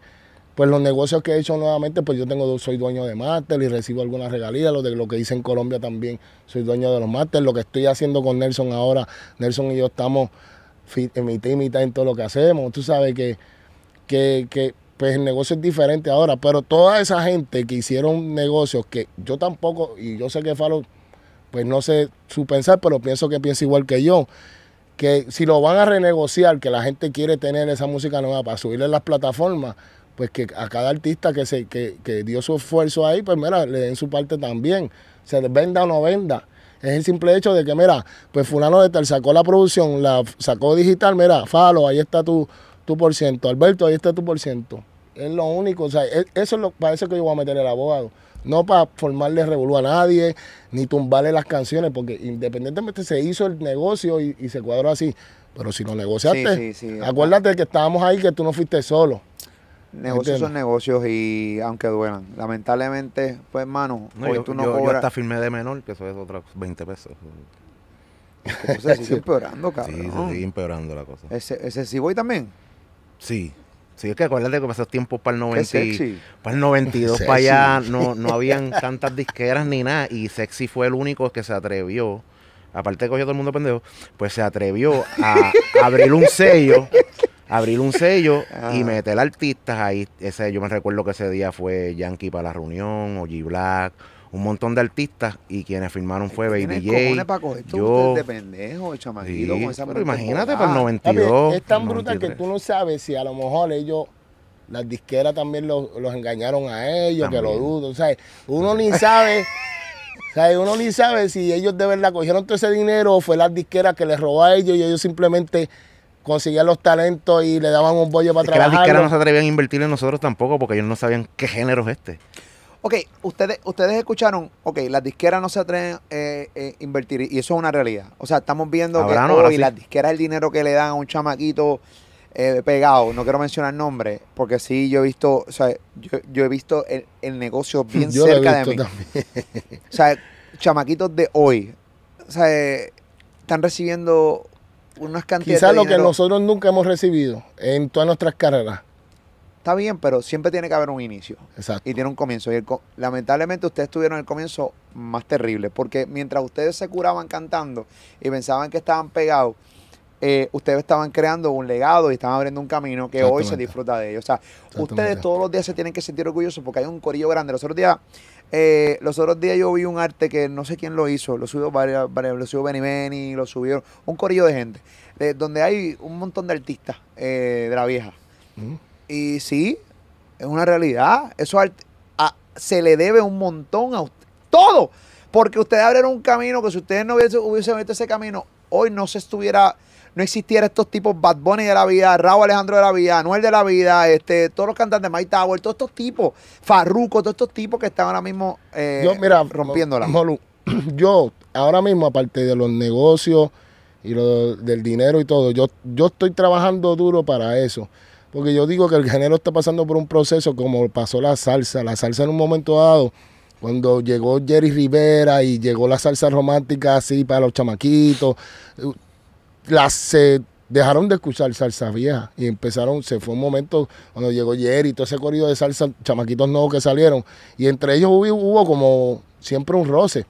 pues los negocios que he hecho nuevamente, pues yo tengo, soy dueño de máster y recibo algunas regalías, lo de lo que hice en Colombia también, soy dueño de los máster, lo que estoy haciendo con Nelson ahora, Nelson y yo estamos fi- en mitad y mitad en todo lo que hacemos. Tú sabes que, que, que pues el negocio es diferente ahora, pero toda esa gente que hicieron negocios que yo tampoco, y yo sé que Falo pues no sé su pensar, pero pienso que piensa igual que yo. Que si lo van a renegociar, que la gente quiere tener esa música nueva para subirle en las plataformas, pues que a cada artista que se que, que dio su esfuerzo ahí, pues mira, le den su parte también. Se venda o no venda. Es el simple hecho de que, mira, pues fulano de tal sacó la producción, la sacó digital, mira, Falo, ahí está tu, tu por ciento. Alberto, ahí está tu por ciento. Es lo único, o sea, es- eso es lo, para eso que yo voy a meter el abogado. No para formarle revolú a nadie, ni tumbarle las canciones, porque independientemente se hizo el negocio y, y se cuadró así. Pero si lo negociaste, Sí, sí, sí. acuérdate que estábamos ahí, que tú no fuiste solo. Negocios son negocios y aunque duelan. Lamentablemente, pues hermano, No, hoy yo, tú no yo- yo cobras. hasta firmé de menor, que eso es otros 20 pesos. Cosas siguen empeorando, Sí, cabrón. se sigue empeorando la cosa. Ese, ese sí voy también. Sí. Sí, es que acuérdate que esos tiempos para el Qué 90, y- sexy. para el 92 Sexy. para allá no, no habían tantas disqueras ni nada y Sexy fue el único que se atrevió, aparte de que cogió todo el mundo pendejo, pues se atrevió a abrir un sello, abrir un sello y meter artistas ahí. Ese, yo me recuerdo que ese día fue Yankee para la reunión, Oji Black, un montón de artistas y quienes firmaron fue Baby J. cojones para coger esto yo, de pendejo, chamaquito, sí, con esa pero imagínate para el Papi, 92. es tan brutal que 93. tú no sabes si a lo mejor ellos, las disqueras también los, los engañaron a ellos, que lo dudo. O sea, uno ni sabe, o sea, uno ni sabe si ellos de verdad cogieron todo ese dinero o fue las disqueras que les robó a ellos y ellos simplemente conseguían los talentos y le daban un bollo para Es que las disqueras trabajar. no se atrevían a invertir en nosotros tampoco porque ellos no sabían qué género es este. Ok, ustedes, ustedes escucharon, ok, las disqueras no se atreven a eh, eh, invertir y eso es una realidad. O sea, estamos viendo Ahora que no, hoy sí. las disqueras el dinero que le dan a un chamaquito eh, pegado, no quiero mencionar nombres, porque sí, yo he visto, o sea, yo, yo he visto el, el negocio bien Yo lo he cerca de visto mí. también. O sea, chamaquitos de hoy, o sea, están recibiendo unas cantidades Quizás lo que nosotros nunca hemos recibido en todas nuestras carreras. Está bien, pero siempre tiene que haber un inicio. Exacto. y tiene un comienzo. Y el lamentablemente ustedes tuvieron el comienzo más terrible, porque mientras ustedes se curaban cantando y pensaban que estaban pegados, eh, ustedes estaban creando un legado y estaban abriendo un camino que hoy se disfruta de ellos. O sea, ustedes todos los días se tienen que sentir orgullosos porque hay un corillo grande. Los otros días, eh, los otros días yo vi un arte que no sé quién lo hizo, lo subió varias, varias- lo subió Benny Benny, lo subieron, un corillo de gente, eh, donde hay un montón de artistas eh, de la vieja. Ujú. Y sí, es una realidad. Eso a- se le debe un montón a usted. Todo. Porque ustedes abrieron un camino que si ustedes no hubiesen, hubiesen abierto ese camino, hoy no se estuviera, no existiera estos tipos Bad Bunny de la vida, Raúl Alejandro de la vida, Anuel de la vida, este, todos los cantantes, Mike Tower, todos estos tipos, Farruko, todos estos tipos que están ahora mismo eh, yo, mira, rompiéndola. Molu, yo ahora mismo, aparte de los negocios y lo del dinero y todo, yo, yo estoy trabajando duro para eso. Porque yo digo que el género está pasando por un proceso como pasó la salsa. La salsa en un momento dado, cuando llegó Jerry Rivera y llegó la salsa romántica así para los chamaquitos, las se dejaron de escuchar salsa vieja y empezaron, se fue un momento cuando llegó Jerry y todo ese corrido de salsa, chamaquitos nuevos que salieron, y entre ellos hubo, hubo como siempre un roce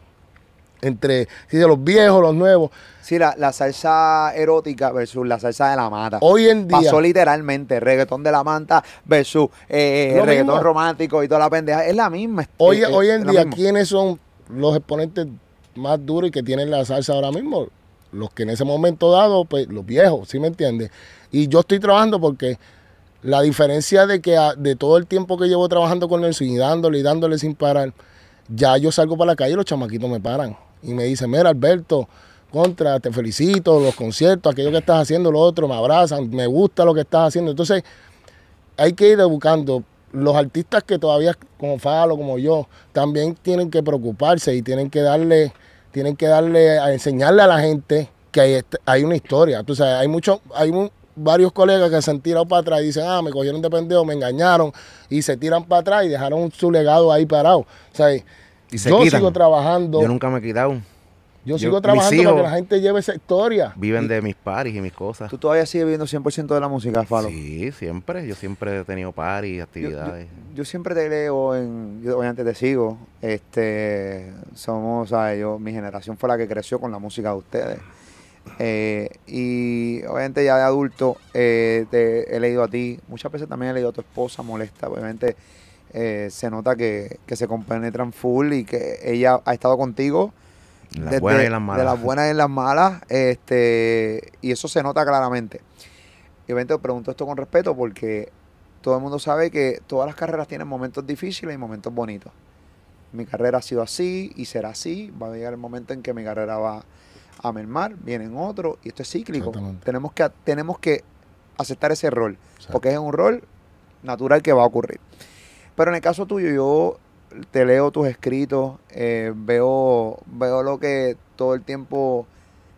entre sí, de los viejos, los nuevos. Sí, la, la salsa erótica versus la salsa de la mata. Hoy en día, Pasó literalmente reggaetón de la manta versus eh, Lo reggaetón mismo. romántico y toda la pendeja. Es la misma. hoy, eh, eh, hoy en día. ¿quiénes son los exponentes más duros y que tienen la salsa ahora mismo? Los que en ese momento dado, pues los viejos, ¿sí me entiendes? Y yo estoy trabajando porque la diferencia de que de todo el tiempo que llevo trabajando con Nelson y dándole y dándole sin parar, ya yo salgo para la calle y los chamaquitos me paran y me dicen, mira Alberto, contra, te felicito, los conciertos, aquello que estás haciendo, lo otro, me abrazan, me gusta lo que estás haciendo. Entonces, hay que ir buscando. Los artistas que todavía, como Falo, como yo, también tienen que preocuparse y tienen que darle, tienen que darle, a enseñarle a la gente que hay, este- hay una historia. Tú sabes, hay muchos, hay un- varios colegas que se han tirado para atrás y dicen, ah, me cogieron de pendejo, me engañaron, y se tiran para atrás y dejaron su legado ahí parado. O sea, Y se yo quitan. sigo trabajando, yo, nunca me he quitado. Yo- sigo mis trabajando para que la gente lleve esa historia. Viven de mis paris y mis cosas. Tú todavía sigues viendo 100% de la música, Falo. Sí, siempre. Yo siempre he tenido paris, actividades. yo- yo siempre te leo en. Yo obviamente te sigo. Este. Somos, ¿sabes? Yo, mi generación fue la que creció con la música de ustedes. Eh, y obviamente ya de adulto eh, te he leído a ti. Muchas veces también he leído a tu esposa molesta. Obviamente eh, se nota que, que se compenetran full y que ella ha estado contigo las desde- buenas y las malas. De las buenas y las malas. Este, y eso se nota claramente. Y obviamente pregunto esto con respeto porque todo el mundo sabe que todas las carreras tienen momentos difíciles y momentos bonitos. Mi carrera ha sido así y será así. Va a llegar el momento en que mi carrera va a mermar, vienen otros y esto es cíclico. Tenemos que, tenemos que aceptar ese rol porque es un rol natural que va a ocurrir. Pero en el caso tuyo, yo te leo tus escritos, eh, veo, veo lo que todo el tiempo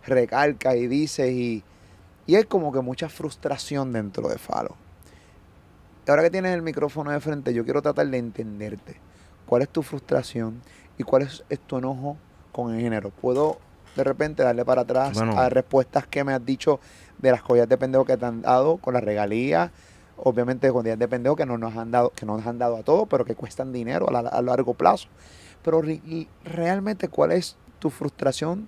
recalcas y dices y, y hay como que mucha frustración dentro de Falo. Ahora que tienes el micrófono de frente, yo quiero tratar de entenderte. ¿Cuál es tu frustración y cuál es, es tu enojo con el género? ¿Puedo de repente darle para atrás Bueno. a respuestas que me has dicho de las joyas de pendejo que te han dado con las regalías? Obviamente con joyas de pendejo que no nos han dado, que no nos han dado a todos, pero que cuestan dinero a, la- a largo plazo. Pero realmente, ¿cuál es tu frustración?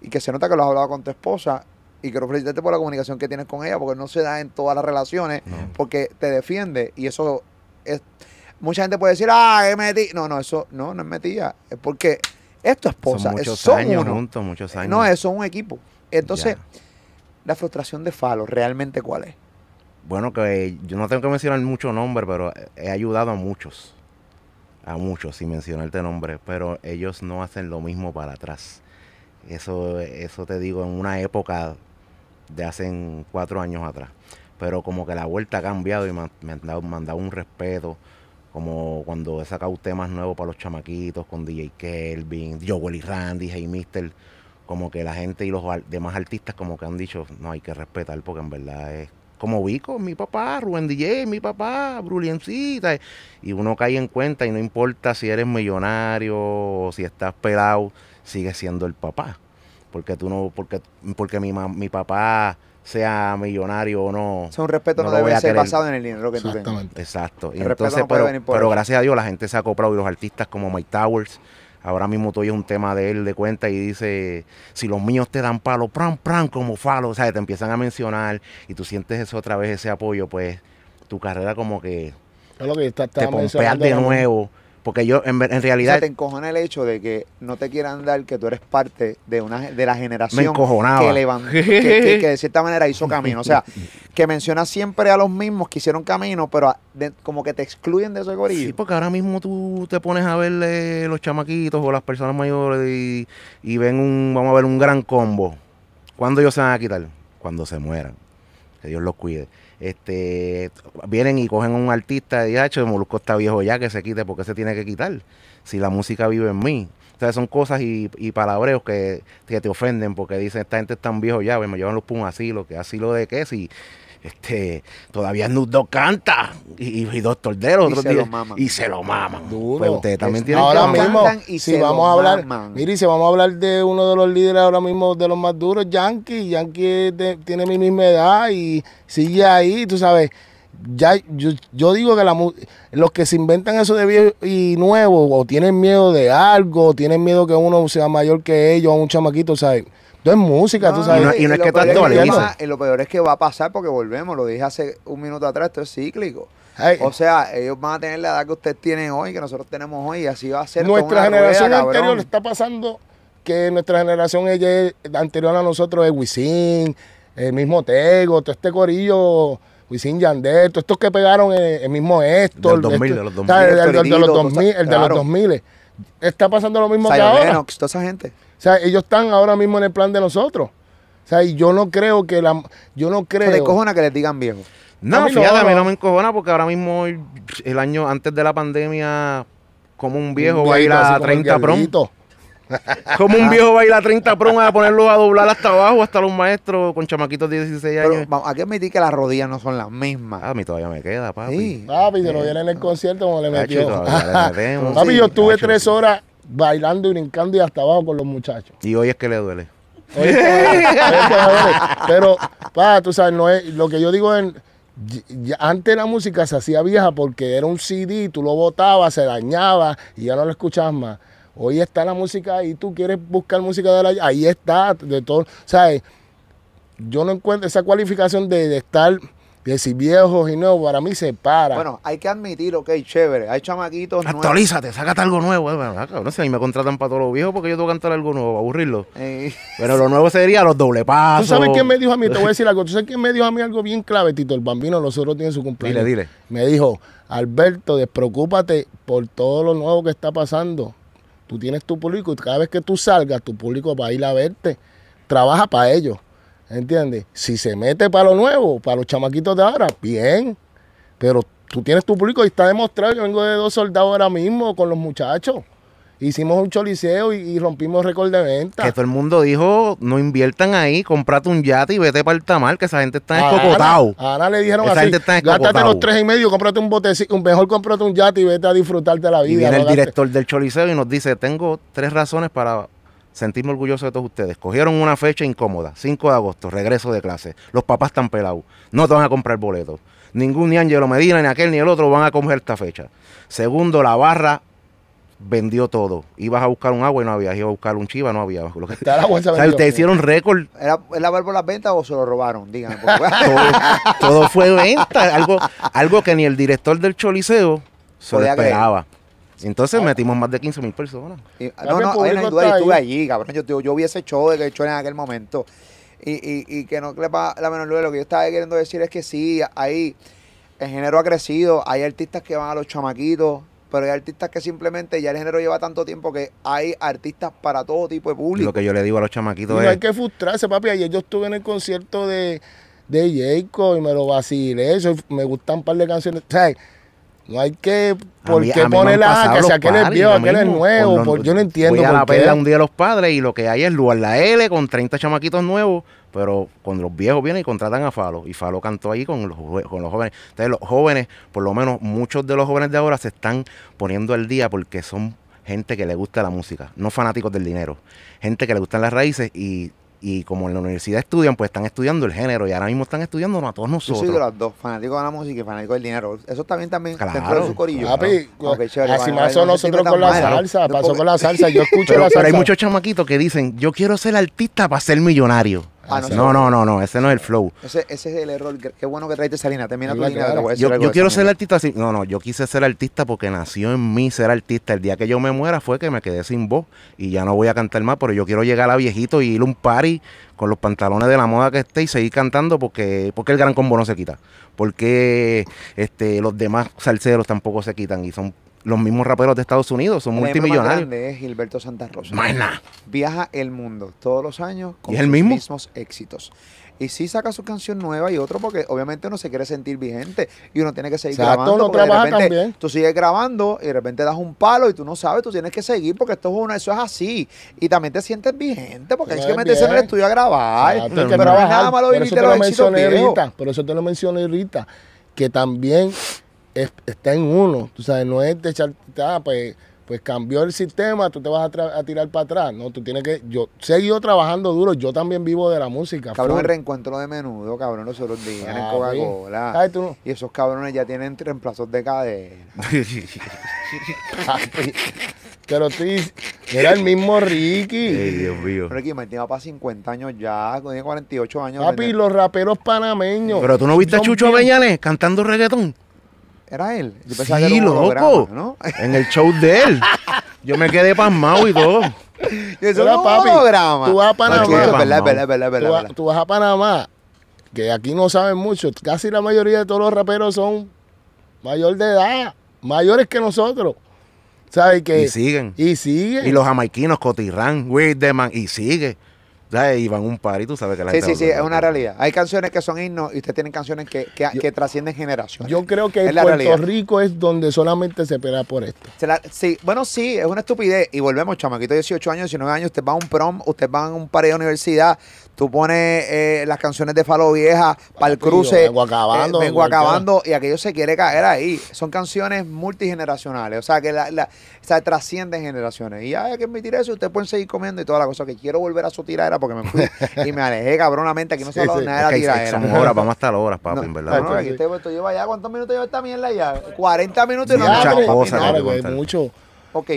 Y que se nota que lo has hablado con tu esposa y quiero felicitarte por la comunicación que tienes con ella, porque no se da en todas las relaciones, No. porque te defiende y eso es... Mucha gente puede decir, ah, es metida. No, no, eso no, no es metida. Es porque es tu esposa. Son muchos son años uno. juntos, muchos años. No, eso es un equipo. Entonces, la frustración de Falo, ¿realmente cuál es? Bueno, que yo no tengo que mencionar mucho nombre, pero he ayudado a muchos. A muchos, sin mencionarte nombre. Pero ellos no hacen lo mismo para atrás. Eso, eso te digo en una época de hace cuatro años atrás. Pero como que la vuelta ha cambiado y me, han- dado, me han dado un respeto. Como cuando he sacado temas nuevos para los chamaquitos con DJ Kelvin, Joel y Randy, Hey Mister. Como que la gente y los demás artistas como que han dicho, no hay que respetar porque en verdad es como Vico, mi papá, Rubén DJ, mi papá, Bruliencita. Y uno cae en cuenta y no importa si eres millonario o si estás pelado, sigue siendo el papá. Porque tú no, porque, porque mi, ma- mi papá sea millonario o no. O sea, un respeto no, debe ser basado en el dinero que tú tengas. Exactamente. Exacto. Y entonces, no puede pero, venir por pero eso. gracias a Dios la gente se ha comprado y los artistas como Mike Towers. Ahora mismo tú oyes un tema de él de cuenta y dice, si los míos te dan palo, pram, pram, como falo, o sea, te empiezan a mencionar y tú sientes eso otra vez, ese apoyo, pues tu carrera como que Es lo que está, te pompeas de nuevo. Porque yo, en, en O sea, realidad, te encojona el hecho de que no te quieran dar que tú eres parte de una de la me generación encojonaba. que, levantó, que, que- que de cierta manera hizo camino. O sea, que menciona siempre a los mismos que hicieron camino, pero a- de- como que te excluyen de ese gorillo. Sí, porque ahora mismo tú te pones a ver eh, los chamaquitos o las personas mayores y, y ven un, vamos a ver un gran combo. ¿Cuándo ellos se van a quitar? Cuando se mueran. Que Dios los cuide. Este, vienen y cogen a un artista y hecho, Molusco está viejo ya, que se quite porque se tiene que quitar. Si la música vive en mí. O sea, son cosas y, y palabreos que, que te ofenden porque dicen, esta gente es tan viejo ya, pues me llevan los pum asilo, que asilo de qué, si este, todavía Snoop Dogg canta y, y, Doctor los Y otros se lo maman. y se lo maman. Duro. Pues ustedes también tienen Ahora que mismo, y si se vamos lo a hablar, maman. mire, si vamos a hablar de uno de los líderes ahora mismo de los más duros, Yankee, Yankee de- tiene mi misma edad y sigue ahí, tú sabes. Ya, yo, yo digo que la, mu- los que se inventan eso de viejo y nuevo, o tienen miedo de algo, o tienen miedo que uno sea mayor que ellos, o un chamaquito, ¿sabes? Esto es música, tú sabes. y no- y no es que peor tanto que actualiza. va- y lo peor es que va a pasar porque volvemos, lo dije hace un minuto atrás, esto es cíclico. Ay, O sea, ellos van a tener la edad que ustedes tienen hoy, que nosotros tenemos hoy, y así va a ser. nuestra rueda, generación anterior le está pasando que nuestra generación ella anterior a nosotros es Wisin, el mismo Tego, todo este corillo, Wisin Yandel, todos estos que pegaron el, el mismo Héctor, Del 2000, este- de los 2000. ¿sabes? El, de los Torito, 2000, el de los 2000. Está pasando lo mismo que Zion ahora. Toda esa gente. O sea, ellos están ahora mismo en el plan de nosotros. O sea, y yo no creo que la yo no creo te cojona que les digan viejo. No, A no, fíjate, a mí no. me encojona porque ahora mismo, el, año antes de la pandemia, como un viejo un viejito así baila como el 30 prom. Como un viejo baila 30 prom a ponerlos a doblar hasta abajo, hasta los maestros con chamaquitos de 16 Pero años. vamos, hay que admitir que las rodillas no son las mismas. A mí todavía me queda, papi. Sí. Papi, se lo viene en el concierto como le metió. Papi, yo estuve tres horas bailando y brincando y hasta abajo con los muchachos. Y hoy es que le duele. Oye, oye, oye, Pero, pa, tú sabes, no es, lo que yo digo es, antes la música se hacía vieja porque era un CD, tú lo botabas, se dañaba y ya no lo escuchabas más. Hoy está la música y tú quieres buscar música de la... Ahí está, de todo. ¿Sabes? Yo no encuentro esa cualificación de, de estar, de decir viejos y nuevos, para mí se para. Bueno, hay que admitir, ok, chévere. Hay chamaquitos nuevos. Actualízate, sácate algo nuevo. Eh, cabrón, si a mí me contratan para todos los viejos porque yo tengo que cantar algo nuevo, para aburrirlos. Eh, Pero lo nuevo sería los doble pasos. ¿Tú sabes quién me dijo a mí? Te voy a decir algo. ¿Tú sabes quién me dijo a mí algo bien clave, Tito? El bambino, los otros tienen su cumpleaños. Dile, dile. Me dijo, Alberto, despreocúpate por todo lo nuevo que está pasando. Tú tienes tu público y cada vez que tú salgas, tu público va a ir a verte. Trabaja para ellos. ¿Entiendes? Si se mete para lo nuevo, para los chamaquitos de ahora, bien. Pero tú tienes tu público y está demostrado. Yo vengo de dos soldados ahora mismo con los muchachos. Hicimos un choliseo y, y rompimos récord de venta. Que todo el mundo dijo, no inviertan ahí, comprate un yate y vete para el tamal, que esa gente está escocotado. Ana, a Ana le dijeron Esa así, gente está gástate escocotado". los tres y medio, cómprate un botecito, mejor cómprate un yate y vete a disfrutarte la vida. Y viene no el director del Choliseo y nos dice, tengo tres razones para sentirme orgulloso de todos ustedes. Cogieron una fecha incómoda, 5 de agosto, regreso de clase. Los papás están pelados, no te van a comprar boletos. Ningún ni Angelo Medina, ni aquel, ni el otro van a coger esta fecha. Segundo, la barra vendió todo. Ibas a buscar un agua y no había, ibas a buscar un chiva, no había. Lo que- Está o sea, ustedes hicieron récord ¿Era, ¿Era ver por las ventas o se lo robaron? Díganme. porque- todo, todo fue venta, algo, algo que ni el director del Choliseo se lo creer. Entonces metimos más de 15 mil personas. Y- no, no, no hay duda, yo estuve ahí. allí, cabrón. Yo, yo, yo vi ese show de que show en aquel momento. Y, y, y que no le pa la menor duda. Lo que yo estaba queriendo decir es que sí, hay. El género ha crecido. Hay artistas que van a los chamaquitos. Pero hay artistas que simplemente ya el género lleva tanto tiempo que hay artistas para todo tipo de público. Lo que yo le digo a los Y chamaquitos no es, hay que frustrarse, papi. Ayer yo estuve en el concierto de, de Jacob y me lo vacilé. Eso, me gustan un par de canciones. O sea, no hay que. ¿Por mí- qué a mí me han ponerla? pasado Que si aquel es viejo, aquel es nuevo. Los- por- yo no entiendo Voy a la por qué. perla un día de los padres y lo que hay es lugar la L con 30 chamaquitos nuevos, pero cuando los viejos vienen y contratan a Falo, y Falo cantó ahí con los, con los jóvenes. Entonces los jóvenes, por lo menos muchos de los jóvenes de ahora se están poniendo al día porque son gente que le gusta la música, no fanáticos del dinero. Gente que le gustan las raíces y, y como en la universidad estudian, pues están estudiando el género y ahora mismo están estudiando a todos Yo nosotros. soy de las dos, fanático de la música y fanático del dinero. Eso también también Claro. dentro de su corillo. Papi, Ok, chévere, así bueno, pasó nosotros con la mal. salsa, No, pasó con la salsa. Yo escucho Pero, la pero salsa. hay muchos chamaquitos que dicen, yo quiero ser artista para ser millonario. Ah, no, no, no, no, no, ese no es el flow. Ese, ese es el error. Qué bueno que traiste esa línea. Termina tu línea. te voy a decir Yo, algo yo de quiero ser artista así. No, no, yo quise ser artista porque nació en mí ser artista. El día que yo me muera fue que me quedé sin voz y ya no voy a cantar más, pero yo quiero llegar a viejito y ir a un party con los pantalones de la moda que esté y seguir cantando porque, porque el gran combo no se quita. Porque este, los demás salseros tampoco se quitan y son los mismos raperos de Estados Unidos, son El ejemplo más multimillonarios. grande es Gilberto Santa Rosa. Nada. Viaja el mundo todos los años con ¿Y es el sus mismo? mismos éxitos. Y sí saca su canción nueva y otro porque obviamente uno se quiere sentir vigente y uno tiene que seguir Exacto, grabando. de trabaja repente también. Tú sigues grabando y de repente das un palo y tú no sabes, tú tienes que seguir porque esto es una, eso es así. Y también te sientes vigente porque hay que meterse en el estudio a grabar. Exacto, pero no nada malo vivirte te los lo éxitos mencioné ahorita. Por eso te lo mencioné ahorita. Que también es- está en uno. Tú sabes, no es de echar, ah, pues, pues cambió el sistema, tú te vas a, tirar para atrás. No, tú tienes que. Yo seguido trabajando duro. Yo también vivo de la música. Cabrón, full. el reencuentro de menudo, cabrón, los otros días en Ah, Coca-Cola. Tú no- Y esos cabrones ya tienen reemplazos de cadera. Papi, Pero tú, era el mismo Ricky. Ay, Dios mío. Ricky Martín va para 50 años ya, tiene 48 años. Papi, los raperos panameños. Pero tú no viste a Chucho Avellanes cantando reggaetón. Era él. Yo Sí, pensaba que era un loco. En el show de él. Yo me quedé pasmado y todo. Y eso un papi, holograma. tú vas a Panamá. Es verdad, verdad, tú, vas, tú a Panamá, que aquí no saben mucho. Casi la mayoría de todos los raperos son mayor de edad, mayores que nosotros. ¿Sabes qué? Y siguen. Y siguen. Y los jamaiquinos, Cotirran, Weird the Man, y sigue. ¿Sabes? Y van a un par y tú sabes que la Sí, gente sí, sí, a- es una realidad. Hay canciones que son himnos y ustedes tienen canciones que, que, Yo- que trascienden generaciones. Yo creo que Es Puerto realidad. Rico es donde solamente se pelea por esto. Se la- sí, bueno, sí, es una estupidez. Y volvemos, chamaquito de 18 años, 19 años, usted va a un prom, usted va a un par de universidad, tú pones eh, las canciones de Falo Vieja para el cruce. vengo acabando, eh, vengo cualquiera. acabando y aquello se quiere caer ahí. Son canciones multigeneracionales, o sea, que la, la- o sea, trascienden generaciones. Y hay que admitir eso, ustedes pueden seguir comiendo y toda la cosa. Que quiero volver a su tiradera porque me fui y me alejé cabronamente. Aquí no se Sí, habla sí. nada de la tiradera. son horas, vamos a estar horas, papi, No, en verdad. no, aquí esto lleva ya, ¿cuántos minutos lleva esta mierda ya? 40 minutos y no Muchas cosas, no. mucho. Ok,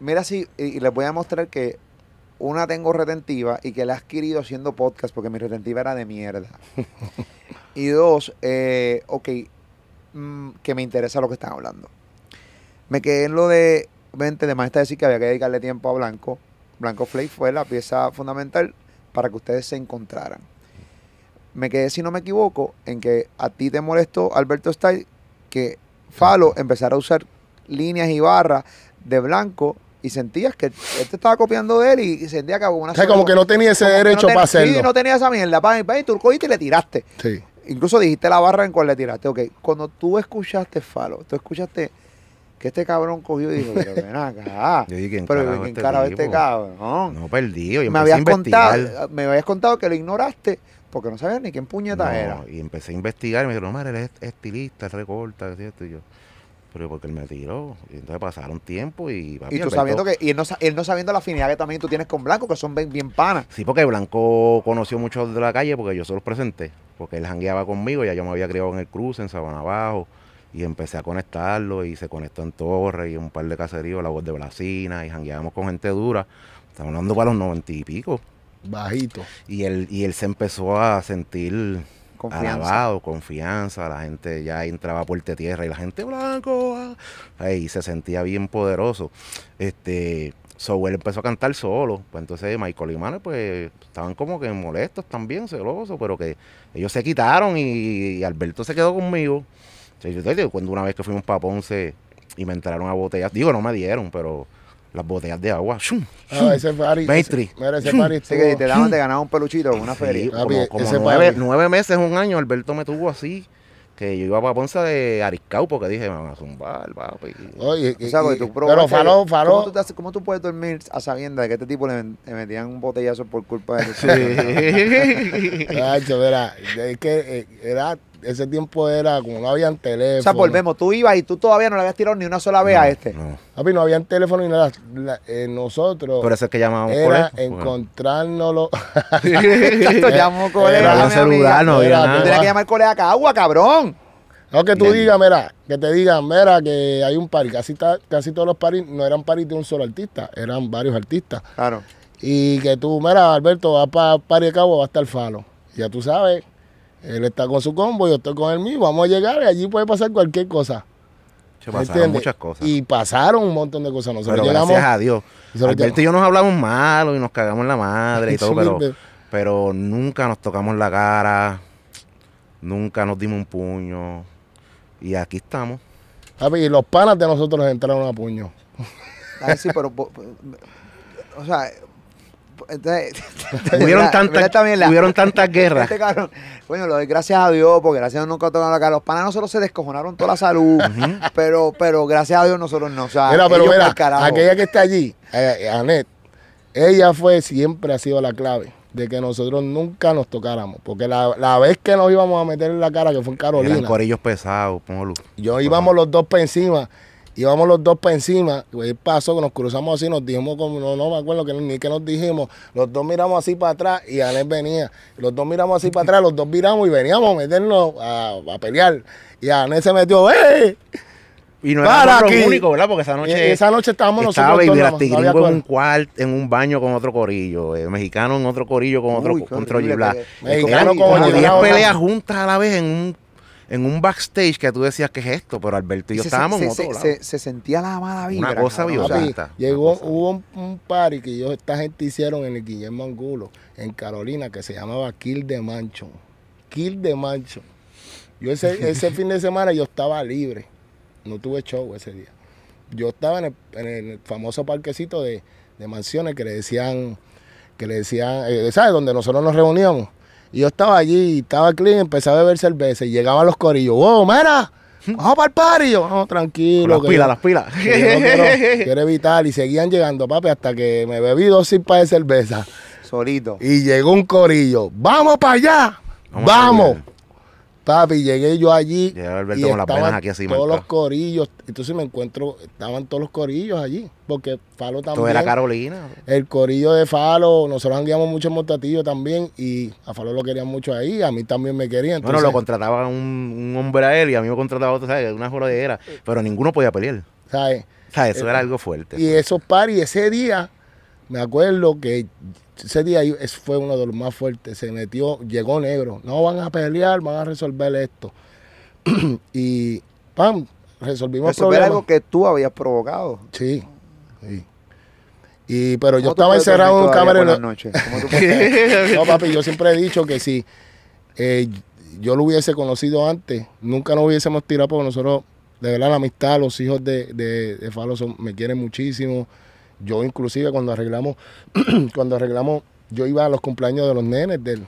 mira si, y, y les voy a mostrar que una tengo retentiva y que la he adquirido haciendo podcast porque mi retentiva era de mierda. y dos, eh, ok, mm, que me interesa lo que están hablando. Me quedé en lo de, vente, de más está decir que había que dedicarle tiempo a Blanco. Blanco Flake fue la pieza fundamental para que ustedes se encontraran. Me quedé, si no me equivoco, en que a ti te molestó, Alberto Style, que Falo empezara a usar líneas y barras de blanco y sentías que él te estaba copiando de él y, sentía que había una O sea, como que no tenía ese como derecho no ten- para hacerlo. Sí, no tenía esa mierda. Pa, y tú cogiste y le tiraste. Sí. Incluso dijiste la barra en cual le tiraste. Ok, cuando tú escuchaste Falo, tú escuchaste que este cabrón cogió y dijo, pero ven acá. Yo dije, ¿quién pero ¿quién este carajo este tipo? cabrón? No, perdido. Yo me, habías contado, me habías contado que lo ignoraste porque no sabías ni quién puñeta No, era. Y empecé a investigar y me dijeron, no, madre, él es estilista, recorta, esto y yo. Pero porque él me tiró. Y entonces pasaron tiempo y... papi, Y tú Alberto- sabiendo que, y él no, él no sabiendo la afinidad que también tú tienes con Blanco, que son bien, bien panas. Sí, porque Blanco conoció mucho de la calle porque yo se los presenté. Porque él jangueaba conmigo, ya yo me había criado en el cruce, en Sabana Abajo. Y empecé a conectarlo y se conectó en Torre y un par de caseríos, la voz de Blasina, y jangueábamos con gente dura. Estamos hablando para los noventa y pico. Bajito. Y él, y él se empezó a sentir Confianza. alabado, confianza. La gente ya entraba de tierra y la gente blanco. ah, ahí se sentía bien poderoso. Este, so empezó a cantar solo. Pues entonces Michael y Manuel, pues estaban como que molestos también, celosos, pero que ellos se quitaron y, Alberto se quedó conmigo. Yo cuando una vez que fuimos para Ponce y me entraron a botellas, digo, no me dieron, pero las botellas de agua. ¡shum! Ah, ese party. Maitri. ese- Mira, ese party Así que si te daban, te ganaban un peluchito en una Sí, feria. Papi, como, como ese nueve, party. nueve meses, un año, Alberto me tuvo así, que yo iba para Ponce de Ariscau porque dije, me van a zumbar, papi. Oye, O sea, y- tú pero probaste- faló, faló. ¿Cómo tú, te haces- cómo tú puedes dormir a sabiendas de que este tipo le, le metían un botellazo por culpa de Sí. Nacho, mira, es que eh, era ese tiempo era como no habían teléfono. O sea, volvemos, tú ibas y tú todavía no le habías tirado ni una sola vez a este. No. Papi, no habían teléfono ni nada. La- eh, nosotros Por eso es que llamábamos era porque- encontrárnoslo. Chacho, llamo colega. Era un celular, no había Era, nada. Tú tenías que llamar colega Cagua, cabrón. no que tú Bien. digas, mira, que te digan, mira, que hay un party. Casi, ta- casi todos los paris no eran paris de un solo artista, eran varios artistas. Claro. Y que tú, mira, Alberto, va para Pari de Cabo, va a estar Falo. Ya tú sabes, él está con su combo, yo estoy con el mío, vamos a llegar y allí puede pasar cualquier cosa. Se ¿me pasaron entiendes? muchas cosas. Y pasaron un montón de cosas. Nosotros pero llegamos. gracias a Dios. Alberto y yo nos hablamos malo y nos cagamos en la madre y todo, pero, pero- nunca nos tocamos la cara, nunca nos dimos un puño. Y aquí estamos. Papi, y los panas de nosotros entraron a puño. Ay, sí, pero. O sea. Entonces, Hubieron tantas, hubieron guerras. Este cabrón, coño, lo doy gracias a Dios, porque gracias a Dios nunca tocaron la cara. Los panas nosotros se descojonaron toda la salud, pero, pero gracias a Dios nosotros no. O sea, Mira, pero mira, aquella que está allí, eh, Anet, ella fue, siempre ha sido la clave de que nosotros nunca nos tocáramos. Porque la, la vez que nos íbamos a meter en la cara, que fue en Eran Carolina, corillos pesados, póngalo. yo íbamos los dos para encima, íbamos los dos para encima, pues, él pasó, que nos cruzamos así, nos dijimos, como, no, no me acuerdo que, ni que nos dijimos, los dos miramos así para atrás y Anet venía, los dos miramos así para atrás, los dos miramos y veníamos a meternos a, a pelear. Y Anet se metió, ¡eh! Y no aquí. los únicos, ¿verdad? Porque esa noche. E- esa noche estábamos estaba nosotros Baby dos nada más, no en un cuarto, en un baño con otro corillo. eh, mexicano en otro corillo con otro Uy, que- Mexicano Eran con como Oye 10 Bla, peleas juntas a la vez en un, en un backstage que tú decías, ¿qué es esto? Pero Alberto y yo se, estábamos se, en otro se, lado. se- se sentía la mala vibra. Una cosa violenta. Llegó, cosa. hubo un, un party que yo, esta gente hicieron en el Guillermo Angulo, en Carolina, que se llamaba Kill the Mansion. Kill the Mansion. Yo ese, ese fin de semana yo estaba libre. No tuve show ese día. Yo estaba en el, en el famoso parquecito de, de mansiones que le decían, que le decían, eh, ¿sabes? Donde nosotros nos reuníamos. Y yo estaba allí, estaba clean, empecé a beber cerveza y llegaban los corillos. ¡Wow, mira! Vamos para el party. Yo, no, tranquilo. Las yo- pilas, las pilas. yo quiero, quiero evitar y seguían llegando, papi, hasta que me bebí dos cipas de cerveza Solito. y llegó un corillo. ¡Vamos para allá! Vamos ¡Vamos! Papi, llegué yo allí y con las venas aquí así todos los corillos. Entonces me encuentro, estaban todos los corillos allí, porque Falo también. Todo era Carolina. El corillo de Falo, nosotros andíamos mucho en Montatillo también y a Falo lo querían mucho ahí, a mí también me querían. Bueno, entonces- lo contrataba un, un hombre a él y a mí me contrataba otro, ¿sabes? Una joradera. Pero ninguno podía pelear. ¿sabes? O sea, eso Eh, era algo fuerte. Y esos paris, ese día, me acuerdo que ese día fue uno de los más fuertes. Se metió, llegó negro. No van a pelear, van a resolver esto. y, pam, resolvimos problema. algo que tú habías provocado. Sí, sí. Y, pero yo ¿Cómo tú estaba encerrado en un camerino. No, papi, yo siempre he dicho que si eh, yo lo hubiese conocido antes, nunca nos hubiésemos tirado porque nosotros, de verdad, la amistad, los hijos de, de, de Falo son- me quieren muchísimo. Yo inclusive cuando arreglamos, cuando arreglamos, yo iba a los cumpleaños de los nenes del...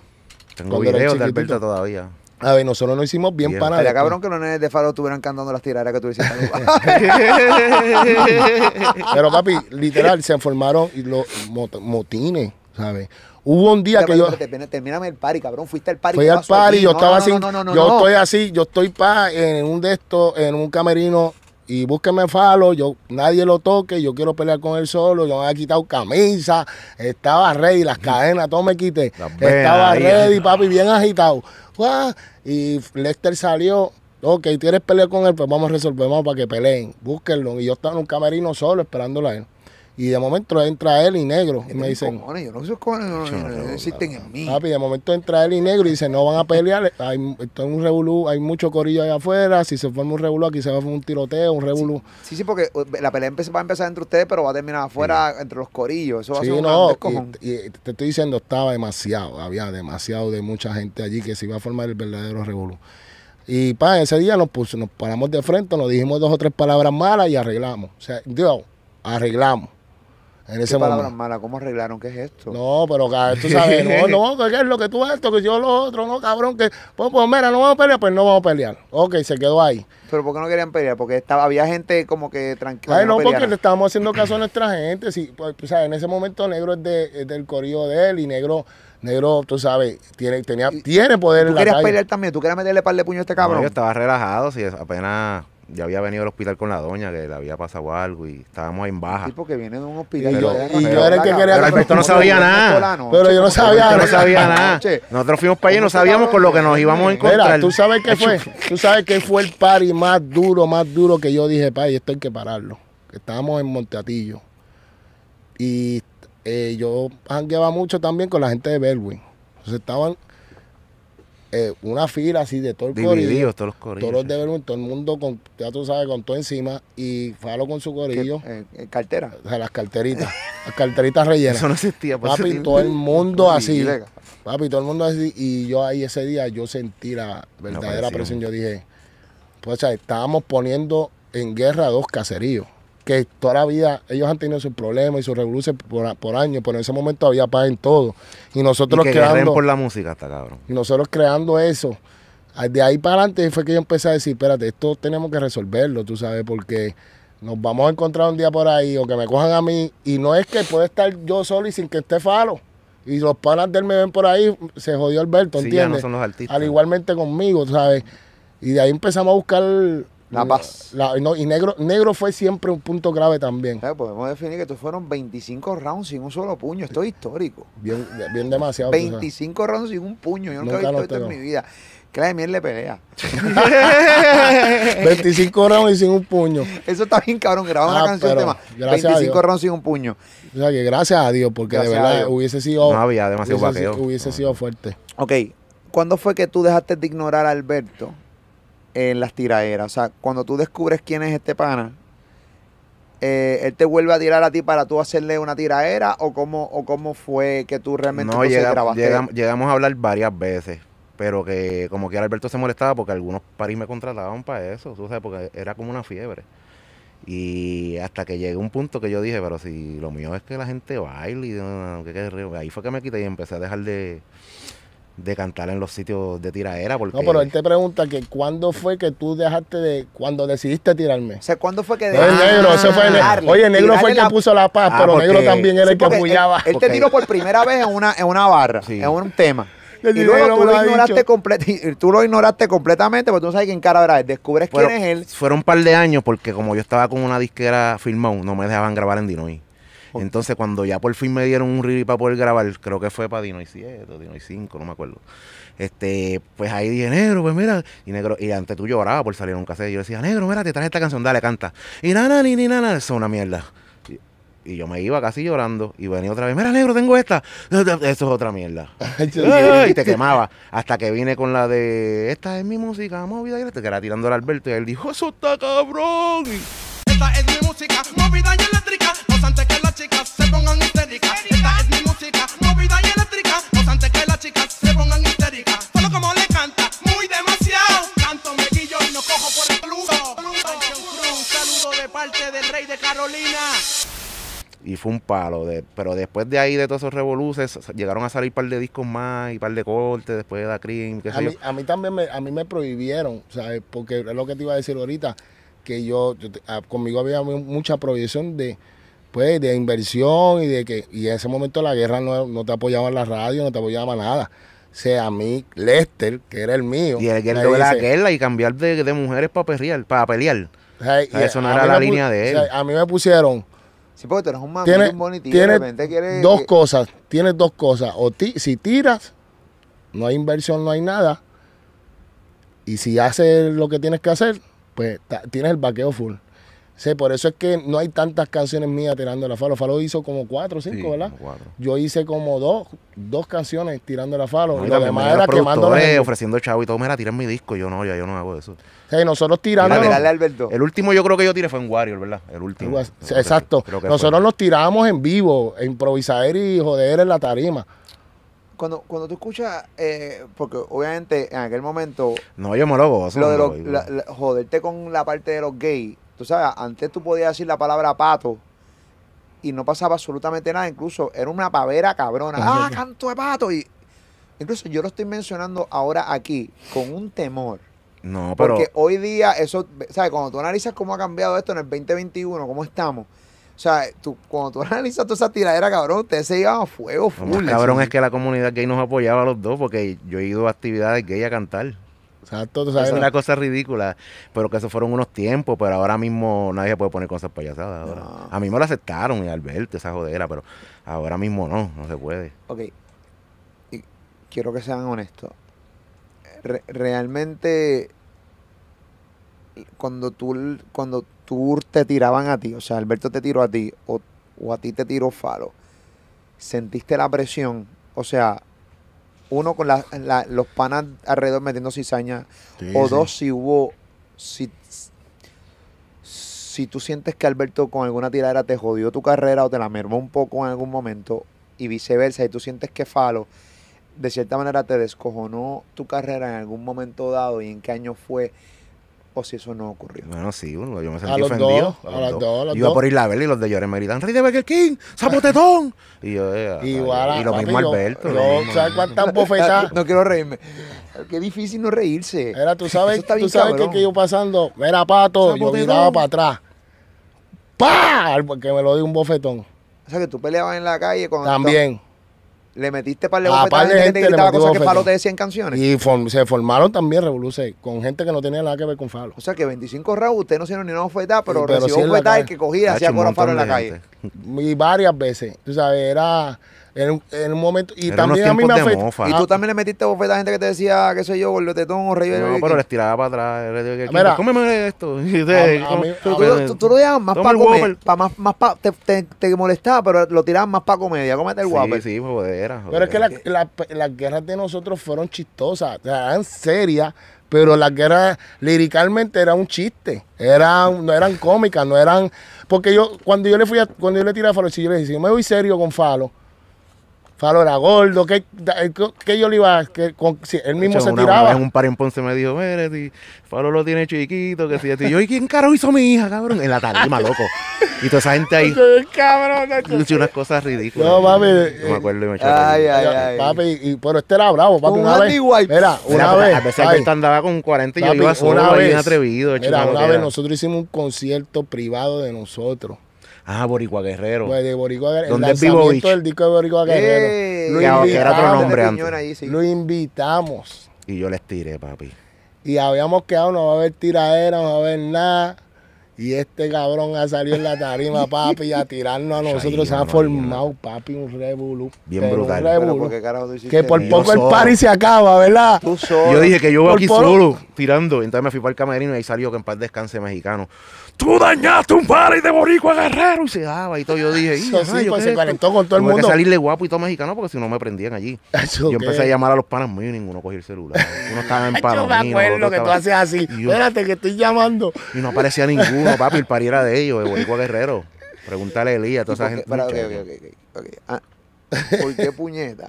Tengo videos de. Alberto todavía. A ver, nosotros nos hicimos bien Bien. para Estaría cabrón que los nenes de Faro estuvieran cantando las tiraderas que tú hiciste. Pero papi, literal, se formaron los mot- motines, ¿sabes? Hubo un día que yo... Termíname el party, cabrón. Fuiste al party. Fui ¿qué al party, yo No, estaba no, así, no, no, no, no, yo no. estoy así, yo estoy pa en un de estos, en un camerino y búsqueme falo, yo nadie lo toque, yo quiero pelear con él solo, yo me había quitado camisa, estaba ready, las cadenas, todo me quité, estaba ahí. ready, papi, bien agitado. Y Lester salió, ok, ¿quieres pelear con él? Pues vamos a resolver, vamos para que peleen, búsquenlo. Y yo estaba en un camerino solo esperándolo a él. Y de momento entra él y negro y me dicen, Cojones, yo no sé cojones, no, no, no, no existen en mí. Papi, de momento entra él y negro y dice, no van a pelear, hay, esto es un revolú, hay mucho corillo allá afuera, si se forma un revolú aquí se va a formar un tiroteo, un revolú. Sí, sí, porque uh, la pelea va a empezar entre ustedes, pero va a terminar afuera entre los corillos. Eso va a ser un no, y te estoy diciendo, estaba demasiado, había demasiado de mucha gente allí que se iba a formar el verdadero revolú. Y pa, ese día nos puso, nos paramos de frente, nos dijimos dos o tres palabras malas y arreglamos. O sea, digo, arreglamos. En ¿Qué ese palabras momento. malas? ¿Cómo arreglaron? ¿Qué es esto? No, pero tú sabes, no, no, que qué es lo que tú esto, que yo lo otro, no, cabrón, que, pues, pues mira, no vamos a pelear, pues no vamos a pelear. Ok, se quedó ahí. ¿Pero por qué no querían pelear? Porque estaba, había gente como que tranquila. Ay, no, porque le estábamos haciendo caso a nuestra gente. Sí, pues, o sea, en ese momento Negro es, de, es del corillo de él y Negro Negro, tú sabes, tiene, tenía, tiene poder ¿Tú en la querías calle. pelear también? ¿Tú querías meterle par de puño a este No, cabrón? yo estaba relajado, si apenas ya había venido al hospital con la doña, que le había pasado algo y estábamos en baja. tipo que viene de un hospital. Y que yo- te y yo era el que quería Pero Alberto no sabía nada. Pero yo no sabía Yo no nada. sabía nada. Nosotros fuimos para allá y no sabíamos con lo que nos íbamos a encontrar. Mira, tú sabes qué fue, tú sabes que fue el party más duro, más duro que yo dije, pa, y esto hay que pararlo. Estábamos en Monteatillo. Y eh, yo jangueaba mucho también con la gente de Belwin. Entonces estaban eh, una fila así de todo el corillo. Divididos todos los corillos. Todos los de Belwin, todo el mundo con, ya tú sabes, con todo encima. Y Falo con su ¿Qué? corillo. Eh, eh, cartera. O sea, las carteritas. las carteritas rellenas. Eso no existía. por Papi, todo el mundo así. Papi, todo el mundo así. Y yo ahí ese día, yo sentí la verdadera presión. presión. Yo dije, pues, o sea, estábamos poniendo en guerra dos caseríos. Que toda la vida ellos han tenido sus problemas y sus revoluciones por, por años, pero en ese momento había paz en todo. Y Y nosotros que creando, por la música, está cabrón. y nosotros creando eso. ah, De ahí para adelante fue que yo empecé a decir, espérate, esto tenemos que resolverlo, tú sabes, porque nos vamos a encontrar un día por ahí o que me cojan a mí. Y no es que puede estar yo solo y sin que esté falo. Y los panas de él me ven por ahí, se jodió Alberto, Sí, ya no ¿entiendes? son los artistas. Al igualmente conmigo, tú ¿sabes? Y de ahí empezamos a buscar... La paz. la- no, y negro, negro fue siempre un punto grave también. Eh, Podemos definir que estos fueron 25 rounds sin un solo puño. Esto es histórico. Bien, bien demasiado. tú sabes. 25 rounds sin un puño. Yo nunca, Nunca he visto esto en mi vida. Miel le pelea. 25 rounds y sin un puño. Eso está bien, cabrón. Graba Ah, una canción tema. gracias a 25 Dios. rounds sin un puño. O sea que gracias a Dios, porque Gracias de verdad hubiese sido. No había demasiado hubiese, vaqueo. hubiese No. sido fuerte. Ok. ¿Cuándo fue que tú dejaste de ignorar a Alberto en las tiraderas? O sea, cuando tú descubres quién es este pana, eh, ¿él te vuelve a tirar a ti para tú hacerle una tiradera? ¿O cómo, o cómo fue que tú realmente No, llega- grabaste? llegamos a hablar varias veces, pero que como que Alberto se molestaba porque algunos paris me contrataban para eso, tú sabes, porque era como una fiebre. Y hasta que llegué a un punto que yo dije, pero si lo mío es que la gente baile, y no, no, que- que- ahí fue que me quité y empecé a dejar de, de cantar en los sitios de tiraera. Porque No, pero él te pregunta que cuándo fue que tú dejaste de. Cuando decidiste tirarme. O sea, ¿cuándo fue que No, el negro, ese fue el Tirarle, Oye, el negro fue el que la- puso la paz, Ah, pero porque- negro también era Sí, el que él- apoyaba. Él, te tiró por primera vez en una, en una barra, Sí. en un tema. El Y luego tú lo, ignoraste comple- tú lo ignoraste completamente porque tú no sabes quién cara era él. Descubres Bueno, quién es él. Fueron un par de años porque como yo estaba con una disquera firmado, no me dejaban grabar en Dinoy. Entonces cuando ya por fin me dieron un release para poder grabar, creo que fue para Dinoy 7 o Dinoy 5, no me acuerdo. Este, pues ahí dije, negro, pues mira, y negro, y antes tú llorabas por salir en un cassette. Y yo decía, negro, mira, te traje esta canción, dale, canta. Y nana, ni, ni, nana, eso es una mierda. Y, y yo me iba casi llorando y venía otra vez, mira, negro, tengo esta. Eso es otra mierda. y te quemaba. Hasta que vine con la de esta es mi música movida y que era tirando al Alberto y él dijo, eso está cabrón. Y Esta es mi música, movida y eléctrica. No antes que las y eléctrica. No antes que las chicas se pongan histéricas. Solo como le canta, muy demasiado. Canto me guillo y no cojo por el saludo. Un saludo de parte del rey de Carolina. y fue un palo. De, pero después de ahí, de todos esos revoluces, llegaron a salir un par de discos más y un par de cortes después de Da Cream, qué A sé yo. mí, a mí también me, a mí me prohibieron, ¿sabes? Porque es lo que te iba a decir ahorita, que yo, yo te- ah, conmigo había mu- mucha prohibición de, pues, de inversión y de que, y en ese momento la guerra no, no te apoyaba en la radio, no te apoyaba nada. O sea, a mí, Lester, que era el mío. Y el de la guerra y cambiar de, de mujeres para pelear, para pelear. o sea, y sea, eso no era la línea de o sea, él. a mí me pusieron, Sí, porque tú eres un mamito, tiene, un bonitillo. tiene de repente quieres. dos que- cosas, tienes dos cosas. O ti- si tiras, no hay inversión, no hay nada. Y si haces lo que tienes que hacer, pues ta- tienes el vaqueo full. Sí, por eso es que no hay tantas canciones mías tirando la falo. Falo hizo como cuatro o cinco, Sí, ¿verdad? cuatro. Yo hice como dos, dos canciones tirando la falo. No, y lo demás era quemando ofreciendo chavo y todo, mira, tiren mi disco. Yo no, ya yo no hago eso. Sea, nosotros Alberto. El último yo creo que yo tiré fue en Warrior, ¿verdad? El último. Exacto. fue, creo que Nosotros fue. nos tirábamos en vivo, a improvisar y joder en la tarima. Cuando, cuando tú escuchas, eh, porque obviamente en aquel momento, No, yo me lo gozo. lo de me los, lo- la- la- joderte con la parte de los gays, tú sabes, antes tú podías decir la palabra pato y no pasaba absolutamente nada, incluso era una pavera cabrona. Ah, canto de pato. Y incluso yo lo estoy mencionando ahora aquí con un temor. No, pero... Porque hoy día, eso, ¿sabes? Cuando tú analizas cómo ha cambiado esto en el 2021, cómo estamos, sea, tú, cuando tú analizas toda esa tiradera, cabrón, ustedes se iban a fuego full. cabrón es que la comunidad gay nos apoyaba a los dos porque yo he ido a actividades gay a cantar. Tú Es una cosa ridícula, pero que esos fueron unos tiempos, pero ahora mismo nadie puede poner cosas payasadas. ahora. No. A mí me lo aceptaron y Alberto, esa jodera, pero ahora mismo no, no se puede. Ok. Y quiero que sean honestos. Re- realmente, cuando tú, cuando tú te tiraban a ti, o sea, Alberto te tiró a ti, o, o a ti te tiró Falo, sentiste la presión, o sea, uno con la- la- los panas alrededor metiendo cizaña, Sí, o sí. dos, si hubo, si, si tú sientes que Alberto con alguna tiradera te jodió tu carrera o te la mermó un poco en algún momento, y viceversa, y tú sientes que Falo, de cierta manera te descojonó tu carrera en algún momento dado, y en qué año fue, o si eso no ocurrió. Bueno, sí, bueno, yo me A sentí los ofendido. dos, a los dos, a los Yo iba dos. por a y los de Llores me gritan, Rey de Burger King, zapotetón. y yo, eh, Igual, y lo mismo yo- Alberto. yo, mismo. ¿Sabes cuántas bofetadas? No quiero reírme. Qué difícil no reírse. Era, tú sabes, tú sabes cabrón. que, yo pasando, era pato, yo Zapotedón. miraba para atrás. ¡Pah! Porque me lo di un bofetón. O sea, que tú peleabas en la calle cuando También. Le metiste par de A bofetadas par de a gente que gente te le gritaba cosas que. Falo te decía en canciones. Y form- se formaron también revoluciones con gente que no tenía nada que ver con Falo. O sea, que 25 rounds usted no hicieron ni una bofetada, pero, Sí, pero recibió sí bofetadas calle. que cogía, hacía coro Falo en la calle. gente. Y varias veces. Tú sabes, era en, un- en un momento. Y Eran también a mí me afectó. mofa. Y Ah. tú también le metiste bofetadas a gente que te decía, qué sé yo, gordotetón o rey No, pero les tiraba para atrás. le digo, Mira. cómeme esto. Tú, lo dejabas más para comer, pa más, más pa- te, te, te molestaba, pero lo tiraban más para comedia, cómete el Whopper. Sí, sí, jodera. Pero es que jodera. la- la- las guerras de nosotros fueron chistosas, o sea, eran serias, pero las guerras liricalmente era un chiste, eran, no eran cómicas, no eran, porque yo, cuando yo le fui a, cuando yo le tiré a Falo, si yo le dije, si yo me voy serio con Falo, Falo era gordo, que, que yo le iba, a- que con- si él mismo Hecho, se una- tiraba. Una vez un par en Ponce me dijo, mire, si Falo lo tiene chiquito, que si esto". Y yo, ¿y quién carajo hizo mi hija, cabrón? En la tarima, loco. Y toda esa gente ahí, cabrón, hizo unas cosas ridículas. No, papi, No eh, me acuerdo y me Ay, ay, ay. Papi, y, pero este era bravo, papi, una un vez. Mira, una vez. A veces ay, Alberto andaba con 40 y yo iba solo, bien vez, atrevido. Mira, una vez nosotros hicimos un concierto privado de nosotros. Ah, Boricua Guerrero. Pues de Boricua Guerrero. El ¿Dónde es Vivo lanzamiento Beach? del disco de Boricua Guerrero. Eh, Lo que era otro invitamos. nombre antes. Piñón ahí, sí. Lo invitamos. Y yo les tiré, papi. Y habíamos quedado, no va a haber tiradera, no va a haber nada. Y este cabrón ha salido en la tarima, papi, a tirarnos a nosotros. Se ha formado, papi, un revolú. Bien pero un brutal. Pero revolú. ¿por carajo tú Que por poco el party se acaba, ¿verdad? Tú solo. Yo dije que yo voy Por aquí poro- solo, tirando. Entonces me fui para el camerino y ahí salió que en paz descanse mexicano. Tú dañaste un party de Boricua Guerrero. Y se daba y todo. Yo dije, Eso "Y, sí, rayos, pues ¿qué se es esto?". calentó con todo el Tuve mundo. que salirle guapo y todo mexicano porque si no me prendían allí. Eso Yo qué. empecé a llamar a los panas míos y ninguno cogía el celular. Uno estaba en Yo me acuerdo que tú haces así. Espérate, que estoy llamando. Y no aparecía ninguno, papi. El party era de ellos, de Boricua Guerrero. Pregúntale a Elías, ¿Y toda esa gente. ok, ok, ok, ok. Ah, ¿Por qué puñeta?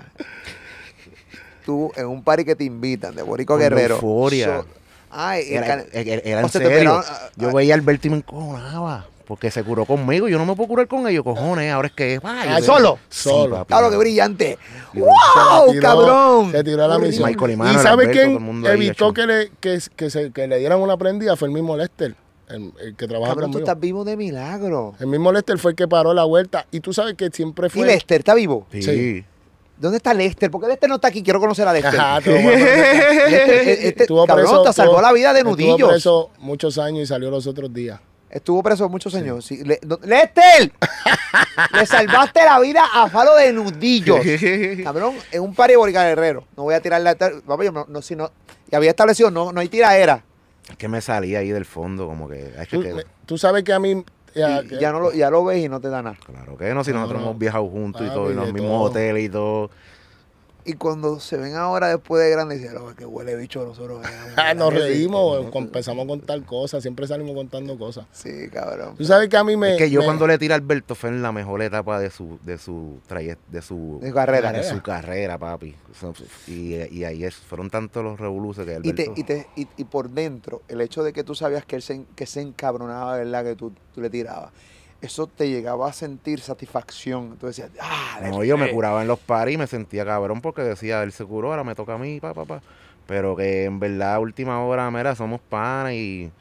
Tú en un party que te invitan de Con la Guerrero. euforia. so- Ay, el Era, era- era en o sea, te serio. ah, Yo ah. veía a Alberto y me encojonaba. Porque se curó conmigo. Yo no me puedo curar con ellos, cojones. Ahora es que. ay, yo- solo. Sí, Solo. papi. Claro, qué brillante. Y- ¡Wow, tiró- cabrón! Se tiró a la misión. Michael Imano, ¿Y el sabe Alberto, el quién evitó que le, que, que se, que le dieran una prendida? Fue el mismo Lester, el, el que trabaja Cabrón, tú conmigo. estás vivo de milagro. El mismo Lester fue el que paró la vuelta. Y tú sabes que siempre ¿Y fue... Lester está vivo? Sí. Sí. ¿Dónde está Lester? ¿Por qué Lester no está aquí? Quiero conocer a Lester. Ajá, preso- Lester, eh, este, estuvo cabrón, preso- te salvó estuvo- la vida de Estuvo nudillos. preso muchos años y salió los otros días. Estuvo preso muchos años. Sí, le- no- ¡Lester! Le salvaste la vida a Falo de nudillos. Cabrón, en un Borica Guerrero. No voy a tirar la. Papi, yo no, no, si no. Y había establecido, no, no hay tiraera. Es que me salía ahí del fondo, como que. ay, Tú, que- me- tú sabes que a mí... ya- Y ya, no lo, ya lo ves y no te da nada. claro que no, si No, nosotros no. hemos viajado juntos y Papi, todo, y en los mismos todo. hoteles y todo. Y cuando se ven ahora después de grande, dicen, "Oh, que huele bicho nosotros. Ah, nos reímos, empezamos a contar cosas, siempre salimos contando cosas. Sí, cabrón. Tú sabes que a mí me... es que yo me- cuando le tiré a Alberto fue en la mejor etapa de su, de su trayecto, de su, De carrera. de su carrera, papi. Y, y ahí es- fueron tantos los revoluciones que Y, te, Alberto. y, te, y, y por dentro, el hecho de que tú sabías que él se, que se encabronaba, ¿verdad? Que tú, tú le tirabas. Eso te llegaba a sentir satisfacción. Tú decías, ah, No, yo me pegué". curaba en los paris y me sentía cabrón porque decía, él se curó, ahora me toca a mí, pa, pa, pa. Pero que en verdad, a última hora, mira, somos panas y,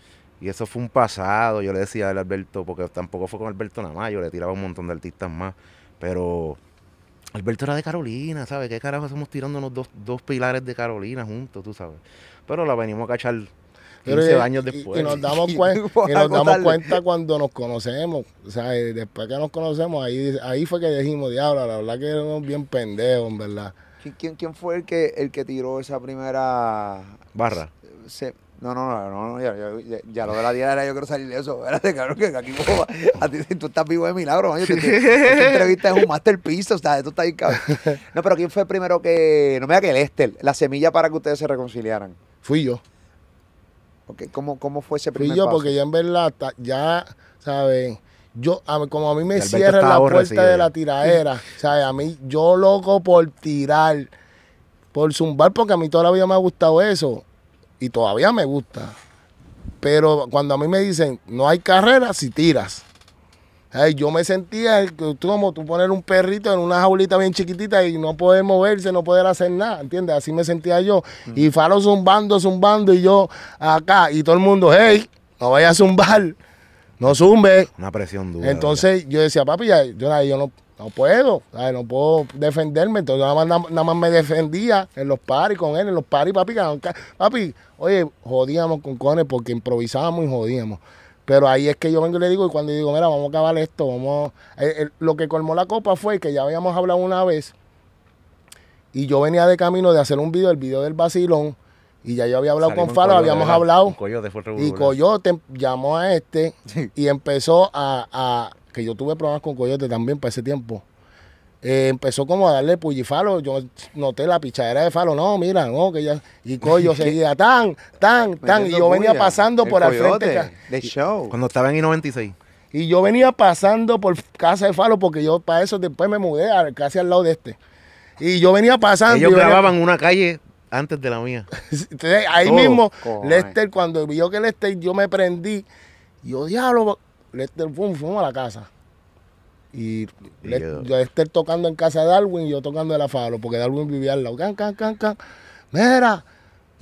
Y eso fue un pasado, yo le decía a él, Alberto, porque tampoco fue con Alberto nada más, yo le tiraba un montón de artistas más, pero Alberto era de Carolina, ¿sabes? ¿Qué carajo hacemos tirándonos dos, dos pilares de Carolina juntos, tú sabes? Pero la venimos a cachar 15 Pero, y- años después. Y, nos damos, cuen- Por y nos damos acotarle. cuenta cuando nos conocemos. O sea, y después que nos conocemos, ahí, ahí fue que dijimos, diablo, la verdad que éramos bien pendejos, en verdad. ¿Quién, quién, fue el que, el que tiró esa primera... Barra. se- no, no, no, no, no, ya, ya- ya- ya lo de la diaria yo quiero salir de eso. Espérate, cabrón, que aquí como- a ti, tú estás vivo de milagro, man. Yo te- te- Esta entrevista es un masterpiece, o sea, esto está ahí, cabrón. No, pero ¿quién fue primero que, no me diga que Lester, la semilla para que ustedes se reconciliaran? Fui yo. Ok, ¿Cómo, cómo fue ese primer yo paso? porque ya en verdad, ya, ¿sabes? Yo, a como a mí me cierran estaba la puerta de la tiradera, ¿sabes? A mí, yo loco por tirar, por zumbar, porque a mí toda la vida me ha gustado eso. Y todavía me gusta. Pero cuando a mí me dicen, no hay carrera si tiras. Ay, yo me sentía como tú poner un perrito en una jaulita bien chiquitita y no poder moverse, no poder hacer nada, ¿entiendes? Así me sentía yo. Y Faro zumbando, zumbando y yo acá y todo el mundo, hey, no vayas a zumbar, no zumbe. Una presión dura. Entonces yo decía, papi, ya- yo, yo no, no puedo, ¿sabes? no puedo defenderme. Entonces nada más, nada más me defendía en los paris con él, en los paris, papi. Papi, oye, jodíamos con cojones porque improvisábamos y jodíamos. Pero ahí es que yo vengo y le digo, y cuando digo, mira, vamos a acabar esto, vamos. eh, eh, lo que colmó la copa fue que ya habíamos hablado una vez y yo venía de camino de hacer un video, el video del vacilón, y ya yo había hablado Salimos con Faro, habíamos hablado. Coyote fue Y. Coyote llamó a este y empezó a, a- que yo tuve problemas con Coyote también para ese tiempo. Eh, empezó como a darle pullifalo. Yo noté la pichadera de falo. No, mira, no, que ya. Y Coyo seguía tan, tan, tan. Y yo venía bulla. pasando El por al frente. De show. Cuando estaba en I-96. Y yo venía pasando por casa de Falo porque yo para eso después me mudé a- casi al lado de este. Y yo venía pasando. Ellos y venía- grababan una calle antes de la mía. Entonces, ahí Todo. mismo. Lester, cuando vio que Lester, yo me prendí. Yo, diablo, Lester, fum, fuimos a la casa. Y Le- yo- yo Lester tocando en casa de Darwin y yo tocando de la Falo, porque Darwin vivía al lado. Can, can, can, can. Mira.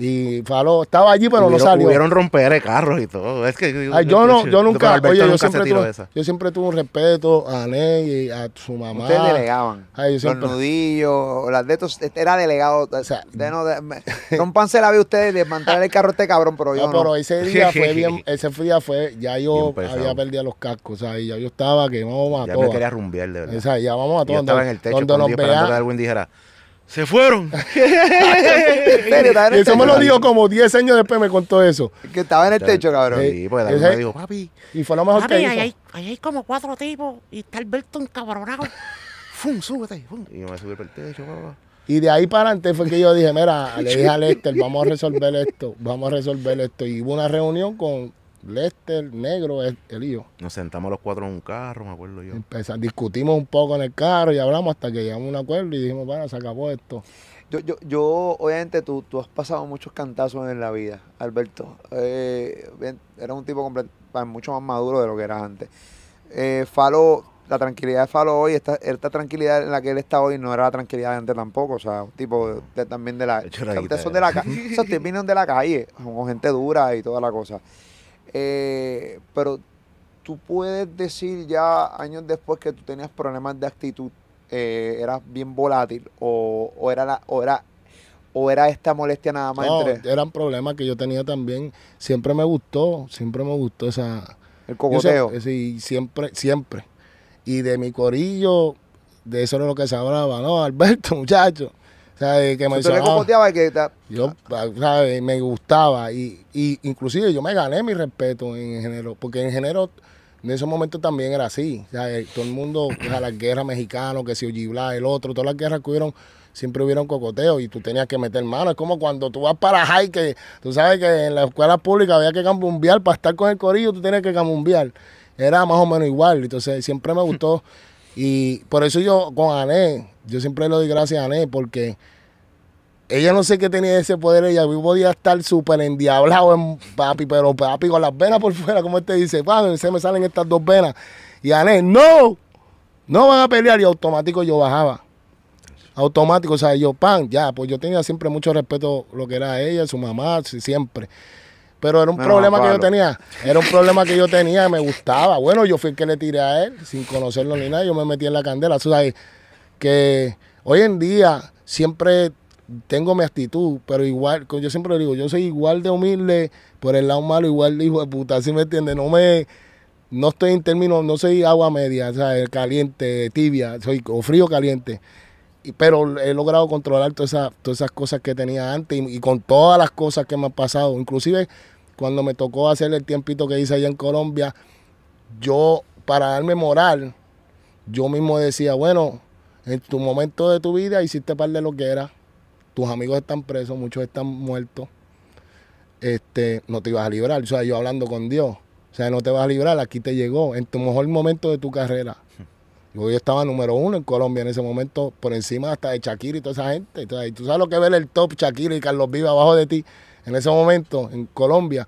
Y Falo estaba allí, pero no salió. Hubieron romper de carros y todo. Es que, Ay, yo no, yo nunca, oye, yo nunca siempre, tuve, yo siempre tuve un respeto a Ney y a su mamá. Ustedes delegaban. Ay, yo los nudillos, las de estos, este era delegado. sea, de no, de, me- rompanse la vida ustedes, desmantelar el carro a este cabrón, pero yo No, no. pero ese día fue bien, ese día fue, ya yo había perdido los cascos, o sea, y ya yo estaba que vamos a Ya me quería rumbear, de verdad. O sea, ya vamos a Y yo estaba en el techo donde nos Dios esperando que vea. Darwin dijera, ¡se fueron! ¿En serio? ¿Estaba en Y el eso me lo dijo como 10 años después, me contó eso. Que estaba en el techo, cabrón. Sí. Pues Ese- me dijo, papi, Y fue lo mejor Papi, que ahí hizo. hay, ahí hay como cuatro tipos y está Alberto encabronado. ¡fum, súbete! ¡fum! Y yo me subí por el techo, papá. Y de ahí para adelante fue que yo dije, mira, le dije a Lester, vamos a resolver esto, vamos a resolver esto. Y hubo una reunión con Lester, Negro, el, el yo. Nos sentamos los cuatro en un carro, me acuerdo yo. Empeza- discutimos un poco en el carro y hablamos hasta que llegamos a un acuerdo y dijimos, bueno, se acabó esto. Yo, yo, yo, obviamente, tú, tú has pasado muchos cantazos en la vida, Alberto. Eh, eres un tipo mucho más maduro de lo que eras antes. Eh, Falo, la tranquilidad de Falo hoy, esta, esta tranquilidad en la que él está hoy no era la tranquilidad de antes tampoco. O sea, un tipo de- de- también de la... De hecho, la o sea, ustedes son de la calle. O sea, ustedes vienen de la calle, con gente dura y toda la cosa. Eh, pero tú puedes decir ya años después que tú tenías problemas de actitud, eh, eras bien volátil o, o era la, o era o era esta molestia nada más No, entre eran problemas que yo tenía también. Siempre me gustó, siempre me gustó esa... el cogoteo. sé- sí, siempre, siempre. Y de mi corillo, de eso era lo que se hablaba, ¿no? Alberto, muchacho. Que me Tú le cogoteabas y que ta- Yo, ¿sabes? Me gustaba. Y, y inclusive yo me gané mi respeto en género. Porque en género, en esos momentos también era así. Eh, todo el mundo, o sea, las guerras mexicanas, que si Ojibla, el otro, todas las guerras que hubieron, siempre hubieron cocoteo y tú tenías que meter mano. Es como cuando tú vas para high, que tú sabes que en la escuela pública había que camumbiar. Para estar con el corillo, tú tenías que camumbiar. Era más o menos igual. Entonces, siempre me gustó. Y por eso yo con Ané, yo siempre le doy gracias a Ané, porque ella no sé qué tenía ese poder, ella podía estar súper endiablado en papi, pero papi con las venas por fuera, como este dice, papi, se me salen estas dos venas. Y Ané, no, no van a pelear y automático yo bajaba. Automático, o sea, yo, pan, ya, pues yo tenía siempre mucho respeto lo que era ella, su mamá, siempre. Pero era un problema que yo tenía. Era un problema que yo tenía y me gustaba. Bueno, yo fui el que le tiré a él, sin conocerlo ni nada. Yo me metí en la candela. Tú sabes que hoy en día siempre tengo mi actitud, pero igual, yo siempre digo, yo soy igual de humilde por el lado malo, igual de hijo de puta, ¿sí me entiendes? No me, no estoy en términos, no soy agua media, o sea, caliente, tibia, soy o frío caliente. Pero he logrado controlar todas esas, todas esas cosas que tenía antes y con todas las cosas que me han pasado. Inclusive cuando me tocó hacer el tiempito que hice allá en Colombia, yo, para darme moral, yo mismo decía, bueno, en tu momento de tu vida hiciste par de lo que era, tus amigos están presos, muchos están muertos, este, no te ibas a librar. O sea, yo hablando con Dios, o sea, no te vas a librar, aquí te llegó, en tu mejor momento de tu carrera. Yo, yo estaba número uno en Colombia en ese momento, por encima hasta de Shakira y toda esa gente. Entonces, y tú sabes lo que ver el top Shakira y Carlos Viva abajo de ti en ese momento en Colombia.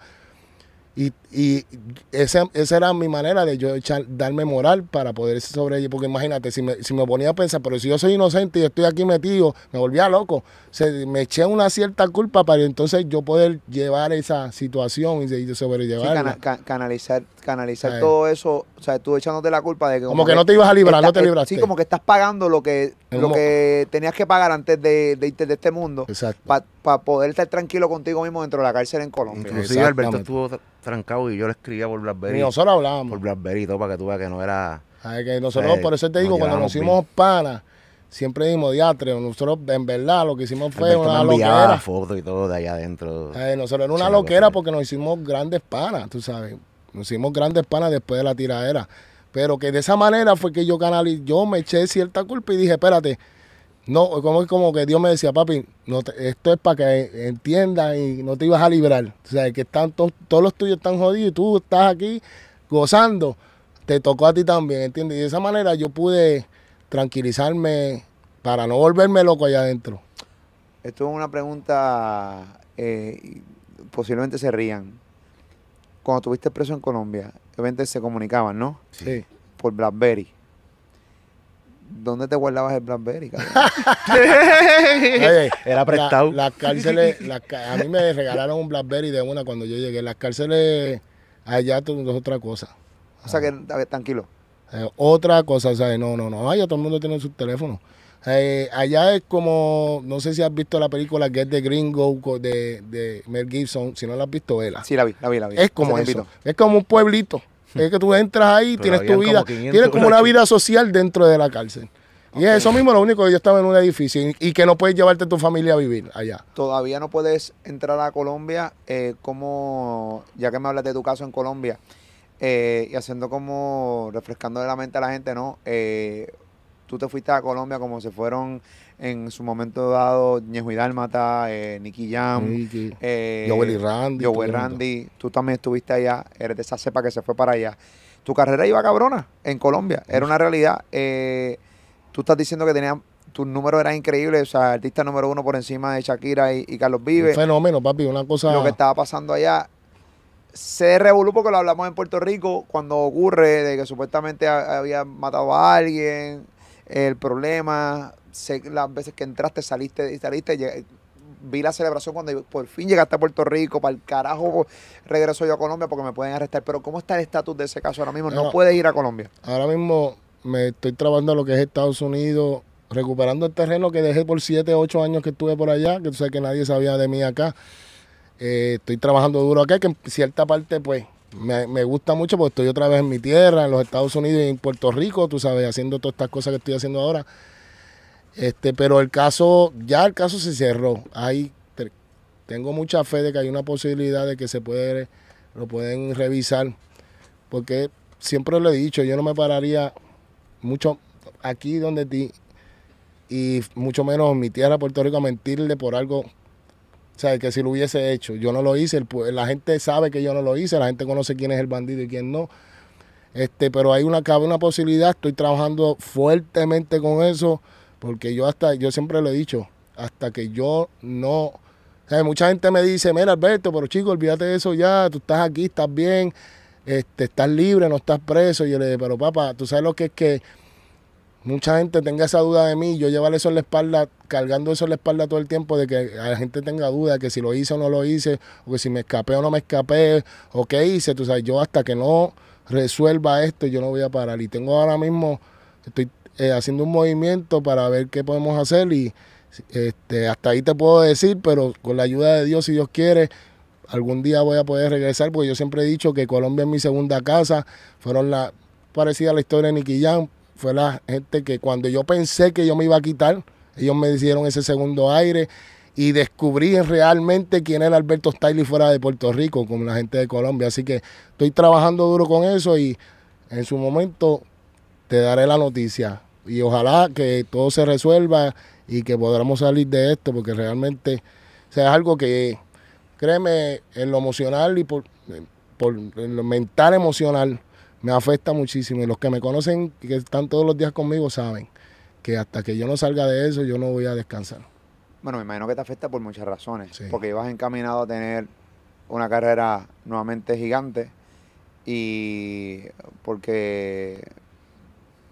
Y, y esa, esa era mi manera de yo echar, darme moral para poder sobrevivir. Porque imagínate, si me, si me ponía a pensar, pero si yo soy inocente y estoy aquí metido, me volvía loco. O sea, me eché una cierta culpa para entonces yo poder llevar esa situación y, de- y Sí, sobrellevarla. cana- ca- canalizar canalizar Ay. todo eso, o sea, tú echándote la culpa de que... Como que no te ibas a librar, no te eh, libraste. Sí, como que estás pagando lo que, lo que tenías que pagar antes de, de irte de este mundo Exacto. para poder estar tranquilo contigo mismo dentro de la cárcel en Colombia. Inclusive Alberto estuvo tra- trancado y yo le escribía por Y Blackberry. nosotros hablábamos. Por Blackberry y todo para que tú veas que no era. Ay, que nosotros, Eh, por eso te digo, nos cuando nos hicimos panas, siempre dijimos diatre. Nosotros, en verdad, lo que hicimos fue Alberto una me loquera. fotos y todo de allá adentro. Eh, nosotros era una Sí, loquera porque nos hicimos grandes panas, tú sabes. Nos hicimos grandes panas después de la tiradera. Pero que de esa manera fue que yo canalicé, yo me eché cierta culpa y dije, espérate, no, como, como que Dios me decía, papi, no te- esto es para que entiendas y no te ibas a librar. O sea, que están to- todos los tuyos están jodidos y tú estás aquí gozando. Te tocó a ti también, ¿entiendes? Y de esa manera yo pude tranquilizarme para no volverme loco allá adentro. Esto es una pregunta, eh, posiblemente se rían. Cuando estuviste preso en Colombia, obviamente se comunicaban, ¿no? Sí. Por BlackBerry. ¿Dónde te guardabas el BlackBerry? Oye, Era prestado. la- las cárceles, las a mí me regalaron un Blackberry de una cuando yo llegué. Las cárceles allá todo es otra cosa. o sea que, a ver, tranquilo. Eh, otra cosa, ¿sabes? No, no, no. Allá todo el mundo tiene su teléfono. Eh, allá es como, no sé si has visto la película Get the Gringo de, de Mel Gibson. Si no la has visto, vela. Sí, la vi, la vi, la vi. Es como eso. Es como un pueblito. Es que tú entras ahí, Pero tienes tu vida. como 500 Tienes como una vida social dentro de la cárcel. Y es eso mismo lo único que yo estaba en un edificio y, y que no puedes llevarte tu familia a vivir allá. Todavía no puedes entrar a Colombia, eh, como, ya que me hablas de tu caso en Colombia, eh, y haciendo como, refrescando la mente a la gente, ¿no? Eh, tú te fuiste a Colombia como se fueron en su momento dado Ñejo y Dálmata, eh, Nicky Jam, Nicky, eh, Joel y Randy. Joel. Randy, tú también estuviste allá, eres de esa cepa que se fue para allá. Tu carrera iba cabrona en Colombia, era una realidad. Eh, tú estás diciendo que tenías, tus números eran increíbles, o sea, artista número uno por encima de Shakira y, y Carlos Un Vive. fenómeno, papi, una cosa. Lo que estaba pasando allá se revolú porque lo hablamos en Puerto Rico cuando ocurre de que supuestamente ha- había matado a alguien, el problema, sé las veces que entraste, saliste y saliste, vi la celebración cuando por fin llegaste a Puerto Rico, para el carajo regreso yo a Colombia porque me pueden arrestar, pero ¿cómo está el estatus de ese caso ahora mismo? No No. puedes ir a Colombia. Ahora mismo me estoy trabajando en lo que es Estados Unidos, recuperando el terreno que dejé por 7, 8 años que estuve por allá, que tú sabes que nadie sabía de mí acá. Eh, estoy trabajando duro acá, que en cierta parte pues me, gusta mucho porque estoy otra vez en mi tierra, en los Estados Unidos y en Puerto Rico, tú sabes, haciendo todas estas cosas que estoy haciendo ahora. Este, pero el caso, ya el caso se cerró. Hay, te- tengo mucha fe de que hay una posibilidad de que se puede, lo pueden revisar, porque siempre lo he dicho, yo no me pararía mucho aquí donde ti y mucho menos en mi tierra, Puerto Rico, a mentirle por algo. O sea, que si lo hubiese hecho, yo no lo hice, la gente sabe que yo no lo hice, la gente conoce quién es el bandido y quién no. Este, pero hay una cabe una posibilidad, estoy trabajando fuertemente con eso, porque yo hasta, yo siempre lo he dicho, hasta que yo no, o sea, mucha gente me dice, mira Alberto, pero chico, olvídate de eso ya, tú estás aquí, estás bien, este, estás libre, no estás preso. Y yo le dije, pero papá, tú sabes lo que es que mucha gente tenga esa duda de mí, yo llevar eso en la espalda, cargando eso en la espalda todo el tiempo, de que la gente tenga duda de que si lo hice o no lo hice, o que si me escapé o no me escapé, o qué hice, tú sabes, yo hasta que no resuelva esto, yo no voy a parar. Y tengo ahora mismo, estoy eh, haciendo un movimiento para ver qué podemos hacer y este, hasta ahí te puedo decir, pero con la ayuda de Dios, si Dios quiere, algún día voy a poder regresar, porque yo siempre he dicho que Colombia es mi segunda casa, fueron la parecida a la historia de Nicky Jam, fue la gente que cuando yo pensé que yo me iba a quitar, ellos me hicieron ese segundo aire y descubrí realmente quién era Alberto Stiley fuera de Puerto Rico, con la gente de Colombia. Así que estoy trabajando duro con eso y en su momento te daré la noticia. Y ojalá que todo se resuelva y que podamos salir de esto, porque realmente es algo que, créeme, en lo emocional y por, por en lo mental emocional, me afecta muchísimo. Y los que me conocen, que están todos los días conmigo, saben que hasta que yo no salga de eso, yo no voy a descansar. Bueno, me imagino que te afecta por muchas razones. Sí. Porque ibas encaminado a tener una carrera nuevamente gigante y porque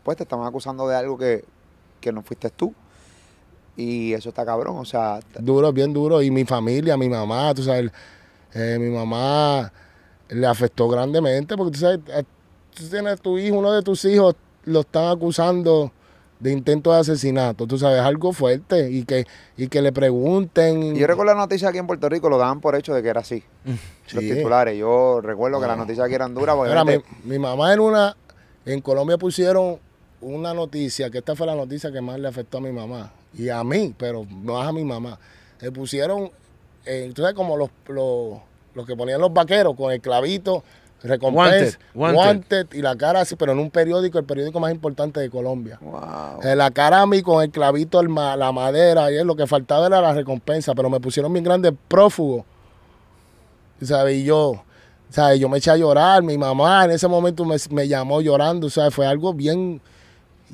pues te estaban acusando de algo que, que no fuiste tú. Y eso está cabrón, o sea, Duro, bien duro. Y mi familia, mi mamá, tú sabes, eh, mi mamá le afectó grandemente porque tú sabes, a- tú tienes tu hijo, uno de tus hijos lo están acusando de intento de asesinato, tú sabes, algo fuerte y que, y que le pregunten. Yo recuerdo la noticia aquí en Puerto Rico, lo daban por hecho de que era así. Los titulares. Yo recuerdo que las No. noticias aquí eran duras porque Mira, mi, gente- mi mamá en una, en Colombia pusieron una noticia, que esta fue la noticia que más le afectó a mi mamá y a mí, pero más a mi mamá. Le pusieron, eh, tú sabes, como los, los, los que ponían los vaqueros con el clavito, recompensa, Wanted, wanted. wanted, y la cara así, pero en un periódico, el periódico más importante de Colombia. Wow. Eh, la cara a mí con el clavito, el ma- la madera, y es lo que faltaba era la recompensa, pero me pusieron bien grande prófugo. ¿Sabes? Y yo, ¿sabes? Yo me eché a llorar, mi mamá en ese momento me, me llamó llorando, ¿sabes? Fue algo bien,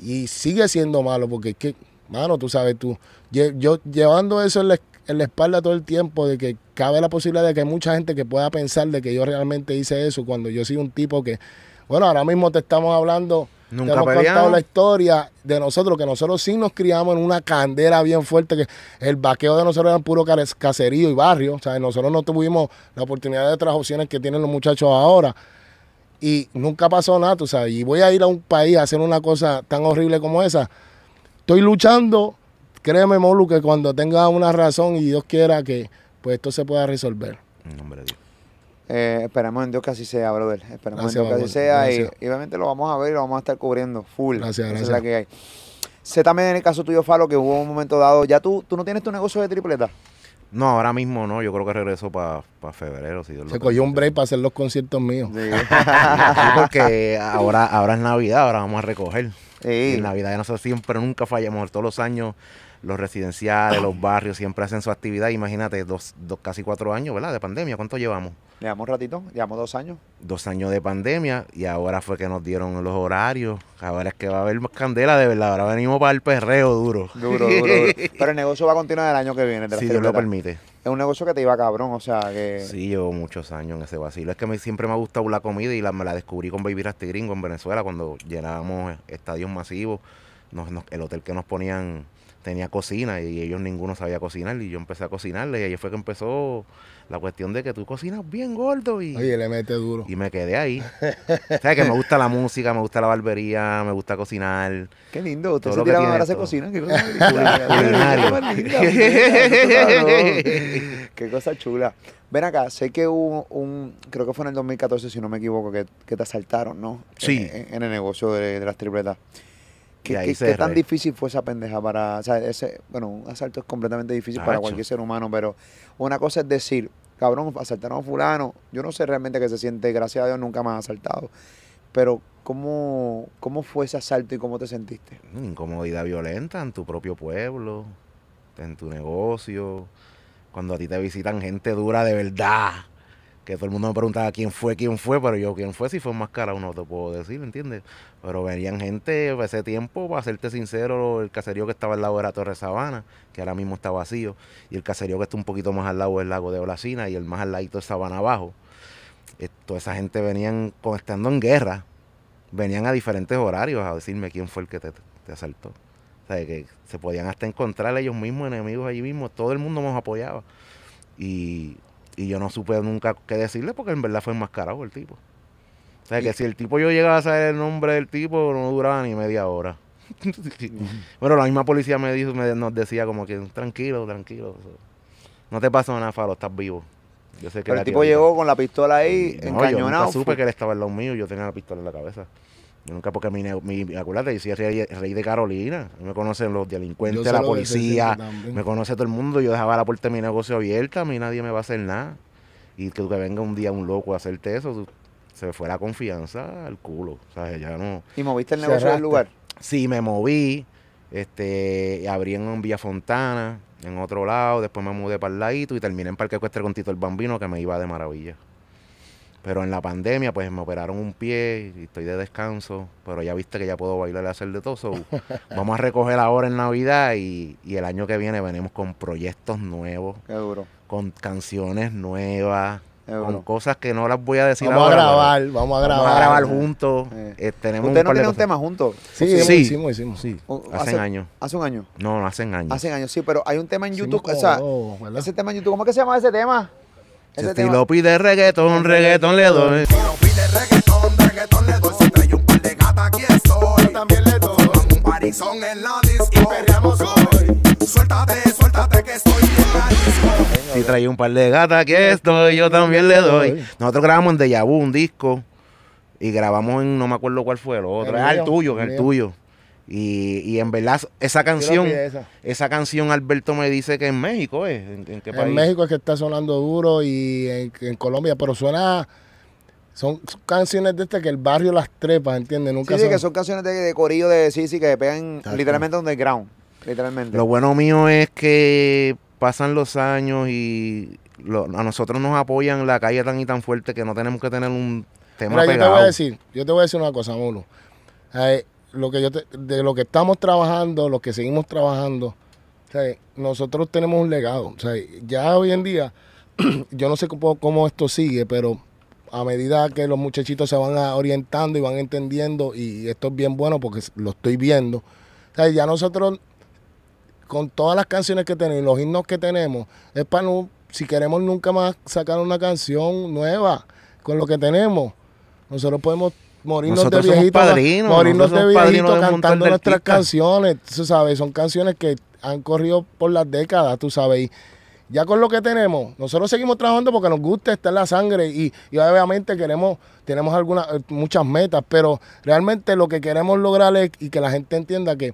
y sigue siendo malo, porque es que, mano, tú sabes, tú, lle- yo llevando eso en la, en la espalda todo el tiempo, de que cabe la posibilidad de que hay mucha gente que pueda pensar de que yo realmente hice eso, cuando yo soy un tipo que, bueno, ahora mismo te estamos hablando, Nunca te hemos contado la historia de nosotros, que nosotros sí nos criamos en una candela bien fuerte, que el vaqueo de nosotros era puro caserío y barrio, o sea, nosotros no tuvimos la oportunidad de otras opciones que tienen los muchachos ahora. Y nunca pasó nada, tú sabes, y voy a ir a un país a hacer una cosa tan horrible como esa. Estoy luchando, créeme, Molu, que cuando tenga una razón y Dios quiera que pues esto se pueda resolver. En nombre de Dios. Eh, esperemos en Dios que así sea, brother. Esperemos Gracias, en Dios que así sea y, y obviamente lo vamos a ver y lo vamos a estar cubriendo full. Gracias, gracias. es la que hay. Sé también en el caso tuyo, Falo, que hubo un momento dado, ya tú, tú no tienes tu negocio de tripleta. No, ahora mismo no. Yo creo que regreso para febrero. Si Dios lo Se cogió un break para hacer los conciertos míos. Sí, porque ahora, ahora es Navidad, ahora vamos a recoger. Y Sí. en Navidad ya nosotros siempre, nunca fallamos. Todos los años, los residenciales, los barrios siempre hacen su actividad. Imagínate, dos, dos, casi cuatro años, ¿verdad? De pandemia. ¿Cuánto llevamos? Llevamos ratito, llevamos dos años. Dos años de pandemia y ahora fue que nos dieron los horarios. Ahora es que va a haber más candela, de verdad. Ahora venimos para el perreo duro. Duro, duro, duro. Pero el negocio va a continuar el año que viene. Si Dios lo permite. Es un negocio que te iba cabrón, o sea que. Sí, llevo muchos años en ese vacilo. Es que me- siempre me ha gustado la comida y la, me la descubrí con Baby Rasty Gringo en Venezuela cuando llenábamos estadios masivos. Nos- nos- el hotel que nos ponían tenía cocina y ellos ninguno sabía cocinar y yo empecé a cocinarle y ahí fue que empezó la cuestión de que tú cocinas bien gordo y, Oye, le mete duro. y me quedé ahí. o sea que me gusta la música, me gusta la barbería, me gusta cocinar. Qué lindo, usted Todo se lo que tira tiene ahora se cocina. Qué cosa. Qué cosa chula. Ven acá, sé que hubo un, creo que fue en el 2014, si no me equivoco, que, que te asaltaron, ¿no? Sí. En, en el negocio de, de las tripletas. ¿Qué, tan difícil fue esa pendeja para, o sea, ese, bueno, un asalto es completamente difícil para cualquier ser humano, pero una cosa es decir, cabrón, asaltaron a fulano, yo no sé realmente qué se siente, gracias a Dios nunca me han asaltado, pero ¿cómo, cómo fue ese asalto y cómo te sentiste? incomodidad violenta en tu propio pueblo, en tu negocio, cuando a ti te visitan gente dura de verdad, que todo el mundo me preguntaba quién fue, quién fue, pero yo quién fue, si fue más cara no te puedo decir, ¿entiendes? Pero venían gente a ese tiempo, para serte sincero, el caserío que estaba al lado era Torre Sabana, que ahora mismo está vacío, y el caserío que está un poquito más al lado es el lago de Olasina, y el más al ladito es Sabana Abajo. Eh, Toda esa gente venían estando en guerra, venían a diferentes horarios a decirme quién fue el que te, te asaltó. O sea, que se podían hasta encontrar ellos mismos, enemigos allí mismo, todo el mundo nos apoyaba. Y, y yo no supe nunca qué decirle porque en verdad fue enmascarado el tipo. O sea, que si el tipo yo llegaba a saber el nombre del tipo, no duraba ni media hora. bueno, la misma policía me dijo, me, nos decía como que tranquilo, tranquilo. No te pasó nada, Faro, estás vivo. Yo sé que Pero el tipo llegó con la pistola ahí, no, yo encañonado. nunca supe que él estaba en los míos, yo tenía la pistola en la cabeza. Yo nunca, porque mi, mi acuérdate, yo soy el rey, rey de Carolina. Me conocen los delincuentes, la policía, me conoce todo el mundo. Yo dejaba la puerta de mi negocio abierta, a mí nadie me va a hacer nada. Y que, que venga un día un loco a hacerte eso, tú- se fue la confianza al culo. O sea, ya no. Y moviste el negocio Cerraste. del lugar. Sí, me moví, este, abrí en Villa Fontana, en otro lado, después me mudé para el ladito y terminé en Parque Ecuestre con Tito el Bambino, que me iba de maravilla. Pero en la pandemia, pues me operaron un pie y estoy de descanso, pero ya viste que ya puedo bailar y hacer de todo. so, vamos a recoger ahora en Navidad y, y el año que viene venimos con proyectos nuevos, Qué duro. con canciones nuevas, Qué con duro. cosas que no las voy a decir Vamos a pero grabar, vamos a grabar. Vamos a grabar juntos. Eh. eh, tenemos Ustedes no tienen un tema juntos. Sí, Sí. hicimos, hicimos. Sí, hacen hace- años. Hace un año. No, no hacen años. Hace años, sí, pero hay un tema en YouTube. O sea, ese tema en YouTube, ¿cómo es que se llama ese tema? Si estilo pide reggaetón, reggaetón le doy. Si no pide reggaetón, reggaetón le doy. Si trae un par de gatas, aquí estoy. También le doy. Un parizón en la disco. Y perreamos hoy. Suéltate, suéltate que estoy en la disco. Si trae un par de gatas, aquí estoy, yo también le doy. Nosotros grabamos en Deja Vu, un disco, y grabamos en, no me acuerdo cuál fue el otro, El era el tuyo, el el mío. tuyo. Y, y en verdad, esa canción, esa. esa canción Alberto me dice que en México es. ¿En, en qué país? En México es que está sonando duro y en, en Colombia, pero suena. Son canciones de este que el barrio las trepa, ¿entiendes? Nunca Sí, sí, que son canciones de, de corillo de sí, sí, que pegan Exacto. literalmente underground. Literalmente. Lo bueno mío es que pasan los años y lo- a nosotros nos apoyan la calle tan y tan fuerte que no tenemos que tener un tema Mira, yo te pegado. voy a decir, yo te voy a decir una cosa, Molo. Eh, lo que yo te- de lo que estamos trabajando, lo que seguimos trabajando, sea, nosotros tenemos un legado. Sea, ya hoy en día, yo no sé cómo, esto sigue, pero a medida que los muchachitos se van orientando y van entendiendo, y esto es bien bueno porque lo estoy viendo, sea, ya nosotros, con todas las canciones que tenemos, y los himnos que tenemos, es para no, si queremos nunca más sacar una canción nueva con lo que tenemos, nosotros podemos morirnos Nosotros de somos viejitos, padrinos, morirnos de somos montón cantando de nuestras canciones, tú sabes, son canciones que han corrido por las décadas, tú sabes, y ya con lo que tenemos, nosotros seguimos trabajando porque nos gusta, está en la sangre y, y obviamente queremos, tenemos algunas, eh, muchas metas, pero realmente lo que queremos lograr es y que la gente entienda que,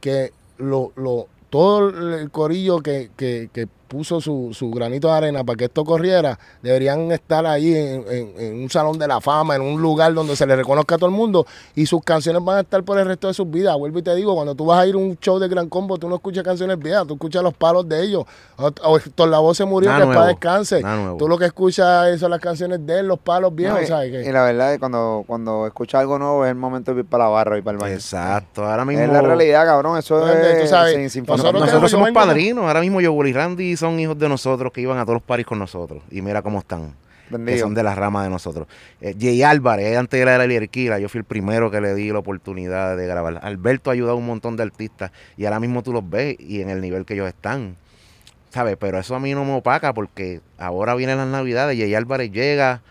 que lo, lo, todo el corillo que, que, que puso su, su granito de arena para que esto corriera, deberían estar ahí en, en- en un salón de la fama, en un lugar donde se le reconozca a todo el mundo y sus canciones van a estar por el resto de sus vidas. Vuelvo y te digo, cuando tú vas a ir a un show de Gran Combo, tú no escuchas canciones viejas, tú escuchas los palos de ellos. O, o Héctor Lavoe se murió, Nada que para nuevo, descanse. nada nuevo. Tú lo que escuchas son las canciones de él, los palos viejos, No, ¿sabes? y la verdad es cuando, cuando escuchas algo nuevo es el momento de ir para la barra y para el baño. Exacto, ahora mismo. Es la realidad, cabrón. Eso Grande, es. tú sabes, sin- sin nosotros somos padrinos. Ahora mismo yo, y Randy son hijos de nosotros que iban a todos los paris con nosotros. Y mira cómo están. Que son de la rama de nosotros. Eh, Jay Álvarez, antes era el Erquila, yo fui el primero que le di la oportunidad de grabar. Alberto ha ayudado a un montón de artistas y ahora mismo tú los ves y en el nivel que ellos están. ¿Sabes? Pero eso a mí no me opaca porque ahora vienen las navidades, Jay Álvarez llega,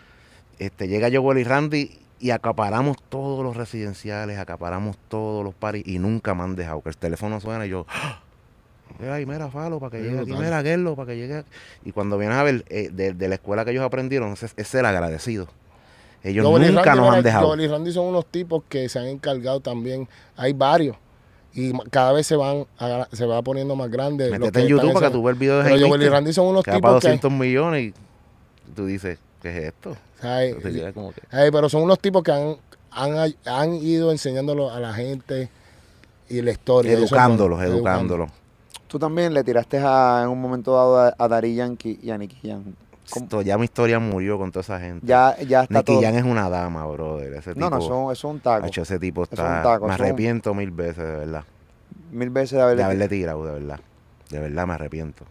este, llega Joel y Randy y acaparamos todos los residenciales, acaparamos todos los paris y nunca me han dejado. Que el teléfono suena y yo, ¡ah! Ay, mira, Falo, para que llegue aquí, mira, Gerlo, para que llegue aquí. Y cuando vienes a ver, eh, de, de la escuela que ellos aprendieron, ese es el agradecido. Ellos y nunca Randy, nos han dejado. Joel y Randy son unos tipos que se han encargado también. Hay varios. Y cada vez se van a- se va poniendo más grande. Métete en YouTube para que tú veas el video de Pero Joel y Randy son unos para tipos que... 200 millones y tú dices, ¿qué es esto? queda como que- Ay, pero son unos tipos que han, han, han ido enseñándolo a la gente y la historia. Es educándolos, bueno, educándolos. Tú también le tiraste a, en un momento dado a, a Dari Yankee y a Nicky. ¿Cómo? Esto, ya mi historia murió con toda esa gente. Ya, ya está Nicky todo. Jan es una dama, brother. Ese no, no, eso, eso es un taco. Hacho, ese tipo es un está. taco, me un- arrepiento mil veces, de verdad. Mil veces de haberle De haberle tirado, de verdad. De verdad me arrepiento.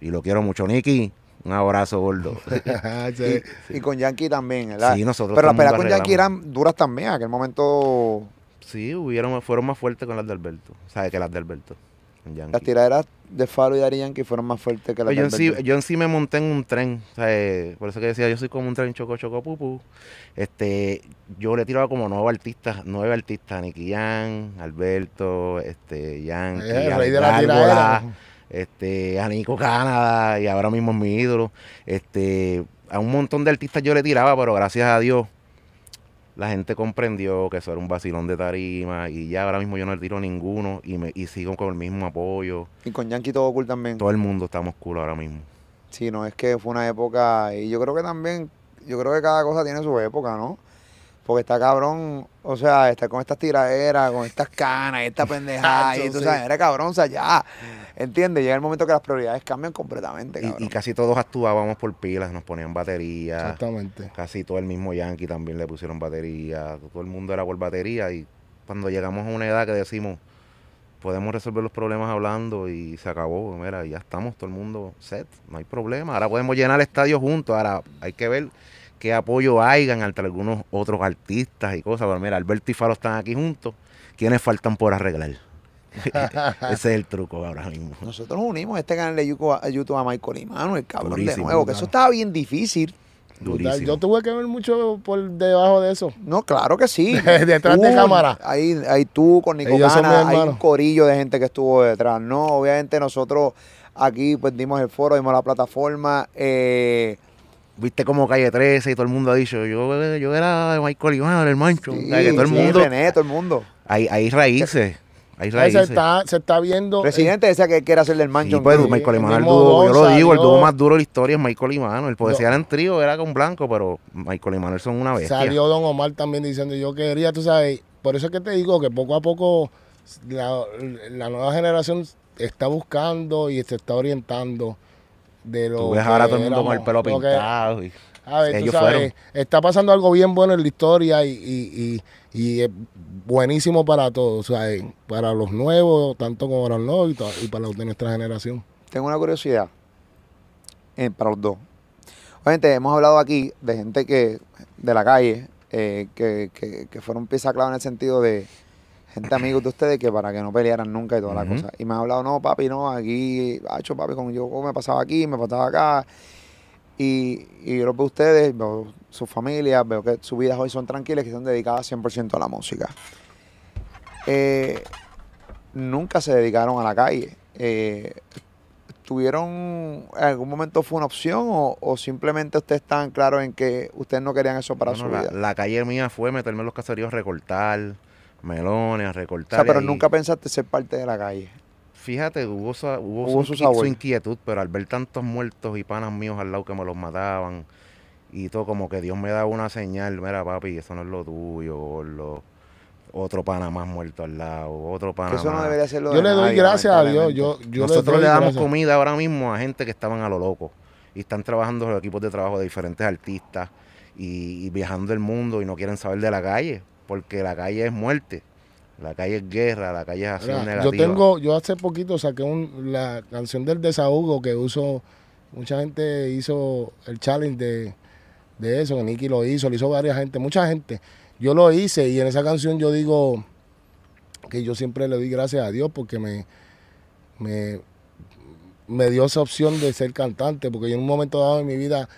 Y lo quiero mucho, Nicky. Un abrazo gordo. Sí. Y con Yankee también, ¿verdad? Sí, nosotros Pero las peleas con Yankee eran duras también. En aquel momento Sí, hubieron, fueron más fuertes con las de Alberto. ¿Sabes? Que las de Alberto. Yankee. Las tiraderas de Faro y Daddy Yankee fueron más fuertes que las Pues yo, de en sí, yo en sí me monté en un tren, o sea, eh, por eso que decía, yo soy como un tren choco choco pupu. Este, yo le tiraba como nueve artistas, nueve artistas, Nicky Jan, Alberto, este, Yankee, Eh, el rey de la tiradera. este, a Nico Canadá, y ahora mismo es mi ídolo. Este, a un montón de artistas yo le tiraba, pero gracias a Dios la gente comprendió que eso era un vacilón de tarima y ya ahora mismo yo no le tiro a ninguno y, me, y sigo con el mismo apoyo. Y con Yankee todo cool también. Todo el mundo estamos cool ahora mismo. Sí, no, es que fue una época, y yo creo que también, yo creo que cada cosa tiene su época, ¿no? Porque está cabrón, o sea, está con estas tiraderas, con estas canas, esta pendejada, y tú sí. sabes, era cabrón, o sea, ya, ¿entiendes? Llega el momento que las prioridades cambian completamente, Y, casi todos actuábamos por pilas, nos ponían batería. Exactamente. Casi todo el mismo Yankee también le pusieron batería. Todo el mundo era por batería. Y cuando llegamos a una edad que decimos, podemos resolver los problemas hablando y se acabó. Mira, ya estamos todo el mundo set, no hay problema. Ahora podemos llenar el estadio juntos. Ahora hay que ver qué apoyo hayan entre algunos otros artistas y cosas. Pero mira, Alberto y Faro están aquí juntos. ¿Quiénes faltan por arreglar? Ese es el truco ahora mismo. Nosotros unimos este canal de YouTube a, Michael y Manuel, cabrón, de nuevo, que eso estaba bien difícil. Durísimo. Yo tuve que ver mucho por debajo de eso. No, claro que sí. Detrás de cámara. Ahí, ahí tú con Nico Cana, hay un corillo de gente que estuvo detrás. No, obviamente nosotros aquí pues dimos el foro, dimos la plataforma. Eh, Viste como Calle 13 y todo el mundo ha dicho, yo, yo era de Michael Iván, el mancho. sí, O sea, que todo el sí, mundo, René, todo el mundo. hay, hay raíces, Ahí se está, se está viendo. Presidente decía que quiere hacerle el Sí, mancho. pues, Sí, Michael el Iván, el mismo dúo, yo Don lo digo, el salió- dúo más duro de la historia es Michael Iván. El poesía era en trío, era con blanco, pero Michael Manuel son una bestia. Salió Don Omar también diciendo, yo quería, tú sabes, por eso es que te digo que poco a poco la, la nueva generación está buscando y se está orientando de lo Tú ves que ahora todo el mundo con el pelo lo que- pintado. y- A ver, tú sabes, fueron. está pasando algo bien bueno en la historia y, y, y, y es buenísimo para todos, o sea, para los nuevos, tanto como para los nuevos y, para los de nuestra generación. Tengo una curiosidad eh, para los dos. Obviamente hemos hablado aquí de gente que de la calle eh, que, que, que fueron pieza clave en el sentido de gente amigos de ustedes que para que no pelearan nunca y toda la Ujú. cosa. Y me han hablado, no, papi, no, aquí, hecho papi, con yo me pasaba aquí, me pasaba acá. Y, y yo los veo a ustedes, veo sus familias, veo que sus vidas hoy son tranquilas, que están dedicadas 100% a la música. Eh, nunca se dedicaron a la calle. Eh, ¿Tuvieron, en algún momento fue una opción o, o simplemente ustedes estaban claros en que ustedes no querían eso para su vida? la calle mía fue meterme en los caseríos recortar, melones, a o recortar. sea, pero y- nunca pensaste ser parte de la calle. Fíjate, hubo, su, hubo, Hubo su, inquietud, pero al ver tantos muertos y panas míos al lado que me los mataban y todo, como que Dios me daba una señal, mira papi, eso no es lo tuyo, gordo. otro pana más muerto al lado, otro pana eso no más. debería ser lo Yo de le doy nadie, gracias a Dios. Yo, yo Nosotros le damos gracias. comida ahora mismo a gente que estaban a lo loco y están trabajando en los equipos de trabajo de diferentes artistas y, y viajando el mundo y no quieren saber de la calle, porque la calle es muerte, la calle es guerra, la calle es acción Mira, negativa. yo tengo, yo hace poquito saqué un- la canción del desahogo que uso, mucha gente hizo el challenge de, de eso, que Nicky lo hizo, lo hizo varias gente, mucha gente. Yo lo hice y en esa canción yo digo que yo siempre le doy gracias a Dios porque me, me, me dio esa opción de ser cantante, porque yo en un momento dado en mi vida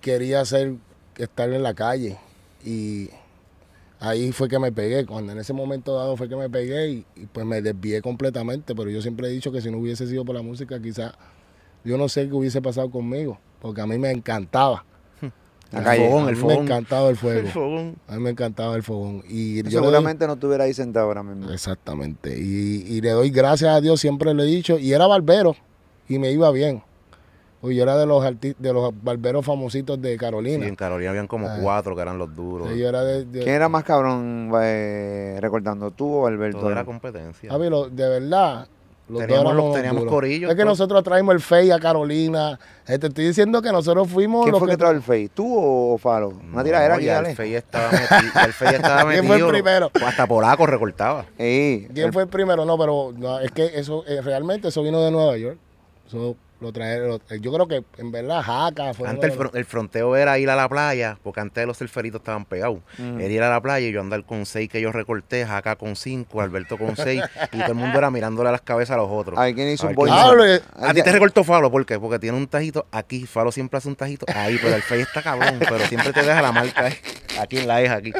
quería ser, estar en la calle y ahí fue que me pegué. Cuando en ese momento dado fue que me pegué y, y, pues me desvié completamente. Pero yo siempre he dicho que si no hubiese sido por la música, quizás yo no sé qué hubiese pasado conmigo, porque a mí me encantaba. La El calle. fogón, a el fogón. me encantaba el fuego. El fogón. A mí me encantaba el fogón. Y yo doy- Seguramente no estuviera ahí sentado ahora mismo. Exactamente. Y, y le doy gracias a Dios, siempre lo he dicho. Y era barbero y me iba bien. Pues yo era de los arti- de los barberos famositos de Sí, Carolina. en Carolina habían como Ah. cuatro que eran los duros. yo era de, de- ¿Quién era más cabrón eh, recordando tú o Alberto? Todo era competencia. Papi, lo- de verdad. los Teníamos los- teníamos corillos, Es que todo. nosotros traímos el FEI a Carolina. Te estoy diciendo que nosotros fuimos ¿Quién los fue que que trajo el Face? ¿Tú o Falo? Una No, tiradera aquí, ya. El Fey estaba metido. El Fey estaba ¿Quién metido. fue el primero? Hasta polaco recortaba. Ey, ¿Quién el- fue el primero? No, pero no, es que eso eh, realmente eso vino de Nueva York. Eso lo trajeron. lo- yo creo que en verdad Jaca fue. Antes el, fron- el fronteo era ir a la playa, porque antes los surferitos estaban pegados. Era ir a la playa y yo andar con seis que yo recorté, Jaca con cinco, Alberto con seis, y todo el mundo era mirándole a las cabezas a los otros. A ver quién hizo A un quién. Hable. A ti te recortó Falo, ¿por qué? Porque tiene un tajito aquí. Falo siempre hace un tajito ahí, pero el Fey está cabrón. Pero siempre te deja la marca ahí, aquí en la eja, aquí.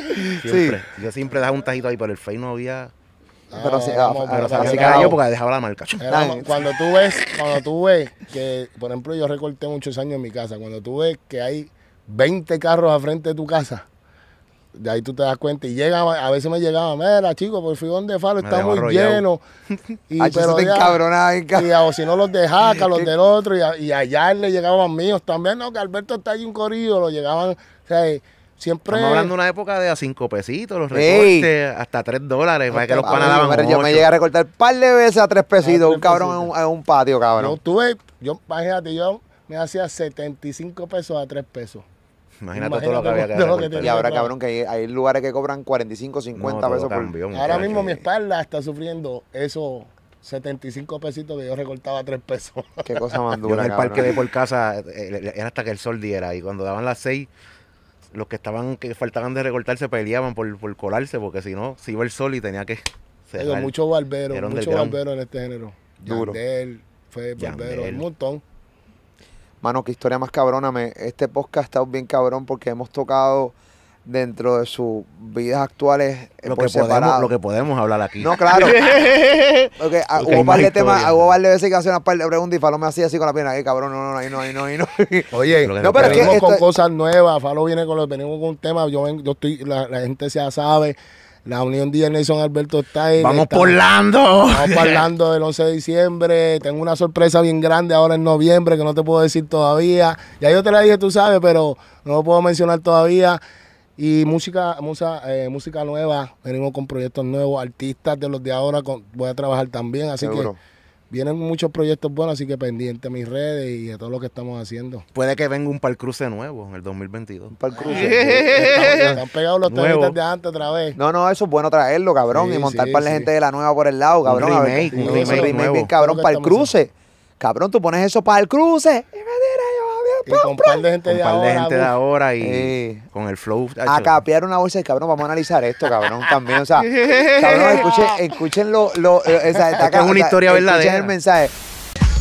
Siempre. Yo siempre dejaba un tajito ahí, pero el Fey no había. Pero Ah, sí, ah, pero así Así porque dejaba la marca. Era- cuando tú ves, cuando tú ves que, por ejemplo, yo recorté muchos años en mi casa, cuando tú ves que hay 20 carros al frente de tu casa, de ahí tú te das cuenta y llega, a veces me llegaba, mira chico, por fin donde Falo Me está muy arrollado. lleno. Y, Ay, te ya- y a- o si no los de Jaca, los del otro, y, a- y allá le llegaban míos también, no, que Alberto está ahí un corrido, lo llegaban, o sea, siempre... Estamos hablando de una época de a cinco pesitos, los Ey. recortes, hasta tres dólares, para que los Ah, panas yo, daban yo me ocho. llegué a recortar un par de veces a tres pesitos, tres un cabrón en un, pesitos. en un patio, Yo cabrón. tuve, yo, imagínate, yo me hacía 75 pesos a 3 pesos. Imagínate, todo lo que había que Imagínate lo que. Y ahora, cabrón, que hay, hay lugares que cobran 45, 50 No, pesos por... cambió, Ahora muchacho. mismo mi espalda está sufriendo esos 75 pesitos que yo recortaba a 3 pesos. Qué cosa más Yo dura, en el parque cabrón. de por casa eh, era hasta que el sol diera y cuando daban las seis los que estaban que faltaban de recortar se peleaban por, por colarse porque si no se iba el sol y tenía que Digo, cerrar. muchos barberos, muchos barberos en este género. Duro. Yandel, fue barbero, Yandel. un montón. Mano, qué historia más cabrona. Me, este podcast ha estado bien cabrón porque hemos tocado dentro de sus vidas actuales eh, lo, por que podemos, lo que podemos hablar aquí. No, claro. Porque, ah, hay hubo par más de temas, hubo par de veces que hacía una par de preguntas y Falo me hacía así con la pierna. Ay, cabrón, no, no, no, ahí no, ahí no, ahí no. Oye, Lo que No, pero es que venimos con esto- cosas nuevas. Falo viene con los, venimos con un tema. Yo, ven- yo estoy, la, la gente ya sabe. La unión de Nelson Alberto está en. Vamos está- por Lando. Estamos hablando del 11 de diciembre. Tengo una sorpresa bien grande ahora en noviembre que no te puedo decir todavía. Ya yo te la dije, tú sabes, pero no lo puedo mencionar todavía. Y música, música, eh, música nueva. Venimos con proyectos nuevos. Artistas de los de ahora con- voy a trabajar también. Así Seguro. que vienen muchos proyectos buenos. Así que pendiente a mis redes y de todo lo que estamos haciendo. Puede que venga un par cruce nuevo en el 2022. Para el cruce. Están, están pegados los temitas de antes otra vez. No, no, eso es bueno traerlo, cabrón, Sí, y montar sí, para la sí. gente de la nueva por el lado, cabrón. ver remake, un remake nuevo. bien cabrón, para el cruce. Cabrón, tú pones eso para el cruce. Y me dirá Y con un par de gente Un de par ahora. de gente de ahora y Eh. con el flow. a capear una bolsa y cabrón, vamos a analizar esto, cabrón, también. O sea, cabrón, escuchen, escuchen lo, lo, eh, o sea, está Es una o sea, historia escuchen verdadera. el mensaje.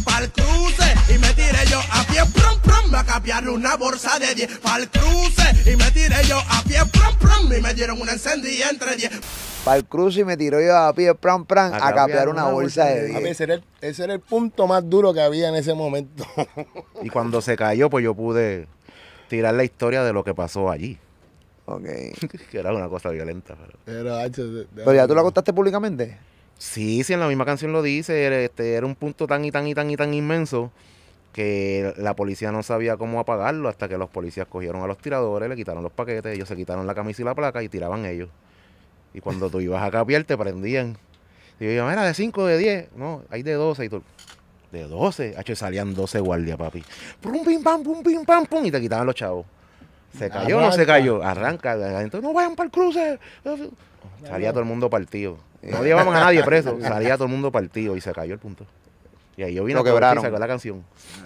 Pa'l cruce y me tiré yo a pie prom prom a capiar una bolsa de 10 Pa'l cruce y me tiré yo a pie prom prom y me dieron una encendida entre 10 Para el cruce y me tiró yo a pie, pram, pram, A a, capear una una bolsa bolsa de de A ver, 10. ese era, el, ese era el punto más duro que había en ese momento. Y cuando se cayó, pues yo pude tirar la historia de lo que pasó allí. Ok. que era una cosa violenta. Pero... Pero, hacho, de- de- Pero ya tú la contaste públicamente. Sí, sí, en la misma canción lo dice. era- Este, era un punto tan y tan y tan y tan inmenso que la policía no sabía cómo apagarlo hasta que los policías cogieron a los tiradores, le quitaron los paquetes, ellos se quitaron la camisa y la placa y tiraban ellos. Y cuando tú ibas a capiar, te prendían. Y yo iba, mira, de 5, de 10. No, hay de 12. Y tú, de 12. H, salían 12 guardias, papi. Pum, pim, pam, pum, pim, pam, pum. Y te quitaban los chavos. ¿Se cayó o no se cayó? Arranca. Entonces, no vayan para el cruce. Salía todo el mundo partido. No llevaban a nadie preso. Salía todo el mundo partido y se cayó el punto. Y ahí yo vine Lo a quebraron. saqué la canción.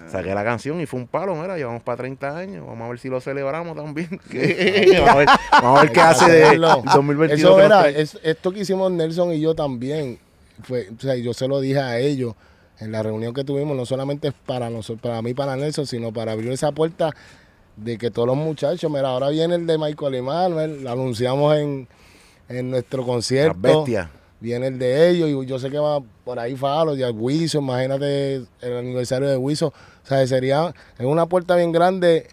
Saqué la canción y fue un palo, mira, llevamos para 30 años. Vamos a ver si lo celebramos también. vamos, a ver, vamos a ver qué hace de hacerlo. 2022. Eso era, es- esto que hicimos Nelson y yo también, fue, o sea, yo se lo dije a ellos en la reunión que tuvimos, no solamente para nosotros, para mí, para Nelson, sino para abrir esa puerta de que todos los muchachos, mira, ahora viene el de Michael Emanuel, lo anunciamos en, en nuestro Las concierto. bestias. Viene el de ellos y yo sé que va por ahí Falo, ya Wiso, imagínate el aniversario de Wiso. O sea, sería una puerta bien grande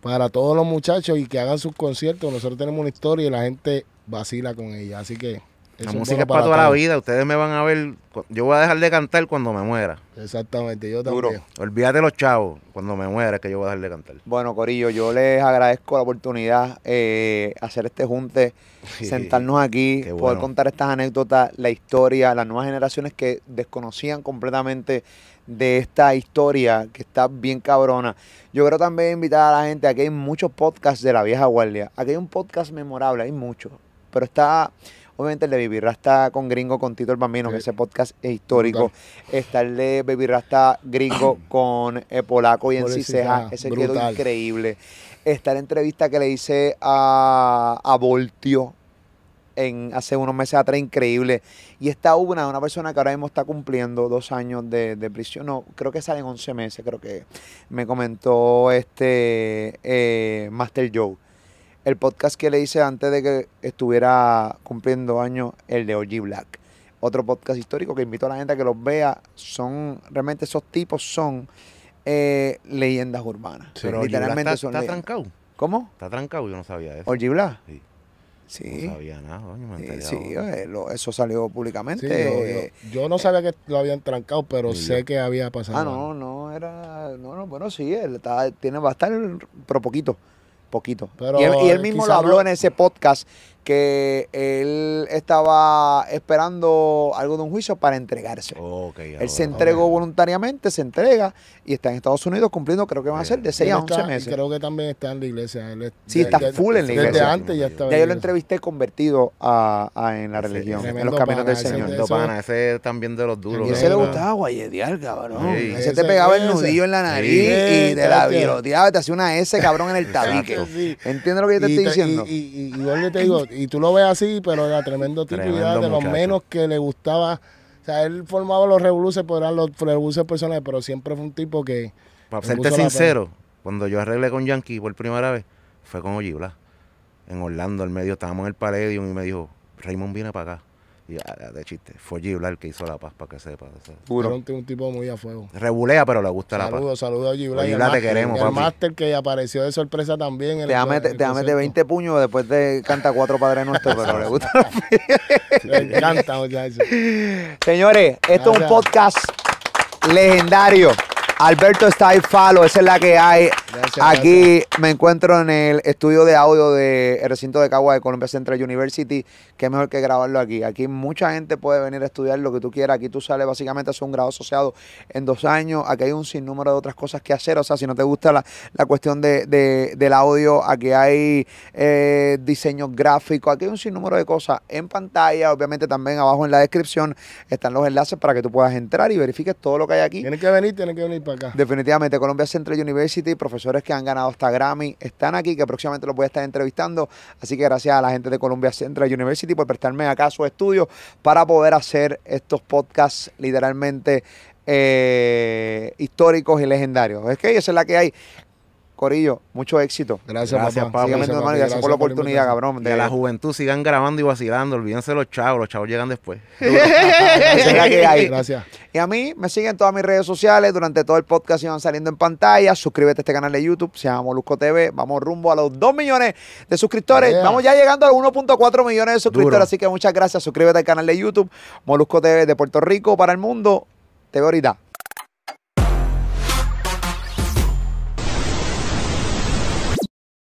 para todos los muchachos y que hagan sus conciertos. Nosotros tenemos una historia y la gente vacila con ella. Así que La música es para toda la vida. Ustedes me van a ver. Yo voy a dejar de cantar cuando me muera. Exactamente, yo Duro. también. Olvídate los chavos. Cuando me muera es que yo voy a dejar de cantar. Bueno, Corillo, yo les agradezco la oportunidad eh, hacer este junte, sentarnos aquí, poder contar estas anécdotas, la historia, las nuevas generaciones que desconocían completamente de esta historia que está bien cabrona. Yo quiero también invitar a la gente, aquí hay muchos podcasts de la vieja guardia, aquí hay un podcast memorable, hay muchos, pero está Obviamente el de Baby Rasta con Gringo, con Tito el Bambino, que ese podcast es histórico. Está el de Baby Rasta Gringo con eh, Polaco y en Ceja, ese quedó brutal. increíble. Está la entrevista que le hice a, a Voltio en, hace unos meses atrás, increíble. Y está una, una persona que ahora mismo está cumpliendo dos años de, de prisión, no, creo que salen 11 meses, creo que me comentó este eh, Master Joe. El podcast que le hice antes de que estuviera cumpliendo años, el de OG Black. Otro podcast histórico que invito a la gente a que los vea. Son, realmente esos tipos son eh, leyendas urbanas. Pero Literalmente está, son está leyendas. trancado. ¿Cómo? Está trancado, yo no sabía eso. OG Black. Sí. Sí. No sabía nada, coño, me Sí, sí, eh, lo- eso salió públicamente. Sí, yo, eh, yo- yo no sabía que lo habían trancado, pero sé que había pasado. Ah, no, no, era. No, no, bueno, sí, él está, tiene, va a estar, pero poquito. Poquito. Pero, y, él, y él eh, mismo lo habló no- en ese podcast que él estaba esperando algo de un juicio para entregarse. Ok, él se entregó voluntariamente, se entrega y está en Estados Unidos cumpliendo, creo que van a ser de Él 6 a 11 está- y meses. Creo que también está en la iglesia. él es- Sí, está full en la Desde iglesia. antes ya estaba Ya yo lo entrevisté convertido a, a- en la Ese- religión, en los caminos del pana, ese Señor. eso- pana, ese también de los duros. Y ese le gustaba guayetear, cabrón. Sí. Ese te Ese- pegaba el ese. nudillo en la nariz Sí, y te la viroteaba, te hacía una S, cabrón, en el tabique. ¿Entiendes lo que yo te y estoy te- diciendo? Y, y, y, y vuelvo y te digo, y tú lo ves así, pero era tremendo tipo y de los muchacho. menos que le gustaba. O sea, él formaba los revoluces, pero eran los revoluces personales, pero siempre fue un tipo que. Para serte sincero, cuando yo arreglé con Yankee por primera vez, fue con Oji Blas. En Orlando, al medio, estábamos en el Palladium y me dijo, Raymond viene para acá. Y ah, de chiste, fue el que hizo la paz, para que sepa. o sea, Puro. Era un, un tipo muy a fuego. Rebulea, pero le gusta la paz. Saludos, saludos a Gibla. Oye, Gibla, te queremos, El papi. máster que apareció de sorpresa también. en Te meter concierto. 20 puños después de canta cuatro padres nuestros, pero le gusta. Le encanta, muchachos. Señores, esto es un podcast legendario. Alberto está ahí, falo, esa es la que hay. Gracias, Aquí me encuentro en el estudio de audio del recinto de Cagua de Columbia Central University. Qué mejor que grabarlo aquí. Aquí mucha gente puede venir a estudiar lo que tú quieras. Aquí tú sales básicamente a hacer un grado asociado en dos años. Aquí hay un sinnúmero de otras cosas que hacer. O sea, si no te gusta la, la cuestión de, de- del audio, aquí hay eh, diseños gráficos. Aquí hay un sinnúmero de cosas en pantalla. Obviamente también abajo en la descripción están los enlaces para que tú puedas entrar y verifiques todo lo que hay aquí. Tienen que venir, tienen que venir Definitivamente, Columbia Central University, profesores que han ganado hasta Grammy, están aquí, que próximamente los voy a estar entrevistando. Así que gracias a la gente de Columbia Central University por prestarme acá su estudio para poder hacer estos podcasts literalmente eh, históricos y legendarios. Es que esa es la que hay. Corillo, mucho éxito. Gracias, Gracias, papá. Gracias, gracias por la oportunidad, cabrón. Que de- la juventud sigan grabando y vacilando. Olvídense los chavos, los chavos llegan después. Gracias. Y a mí me siguen en todas mis redes sociales. Durante todo el podcast iban saliendo en pantalla. Suscríbete a este canal de YouTube. Se llama Molusco TV. Vamos rumbo a los 2 millones de suscriptores. Yeah. Vamos ya llegando a los 1.4 millones de suscriptores. Duro. Así que muchas gracias. Suscríbete al canal de YouTube. Molusco TV de Puerto Rico para el mundo. Te veo ahorita.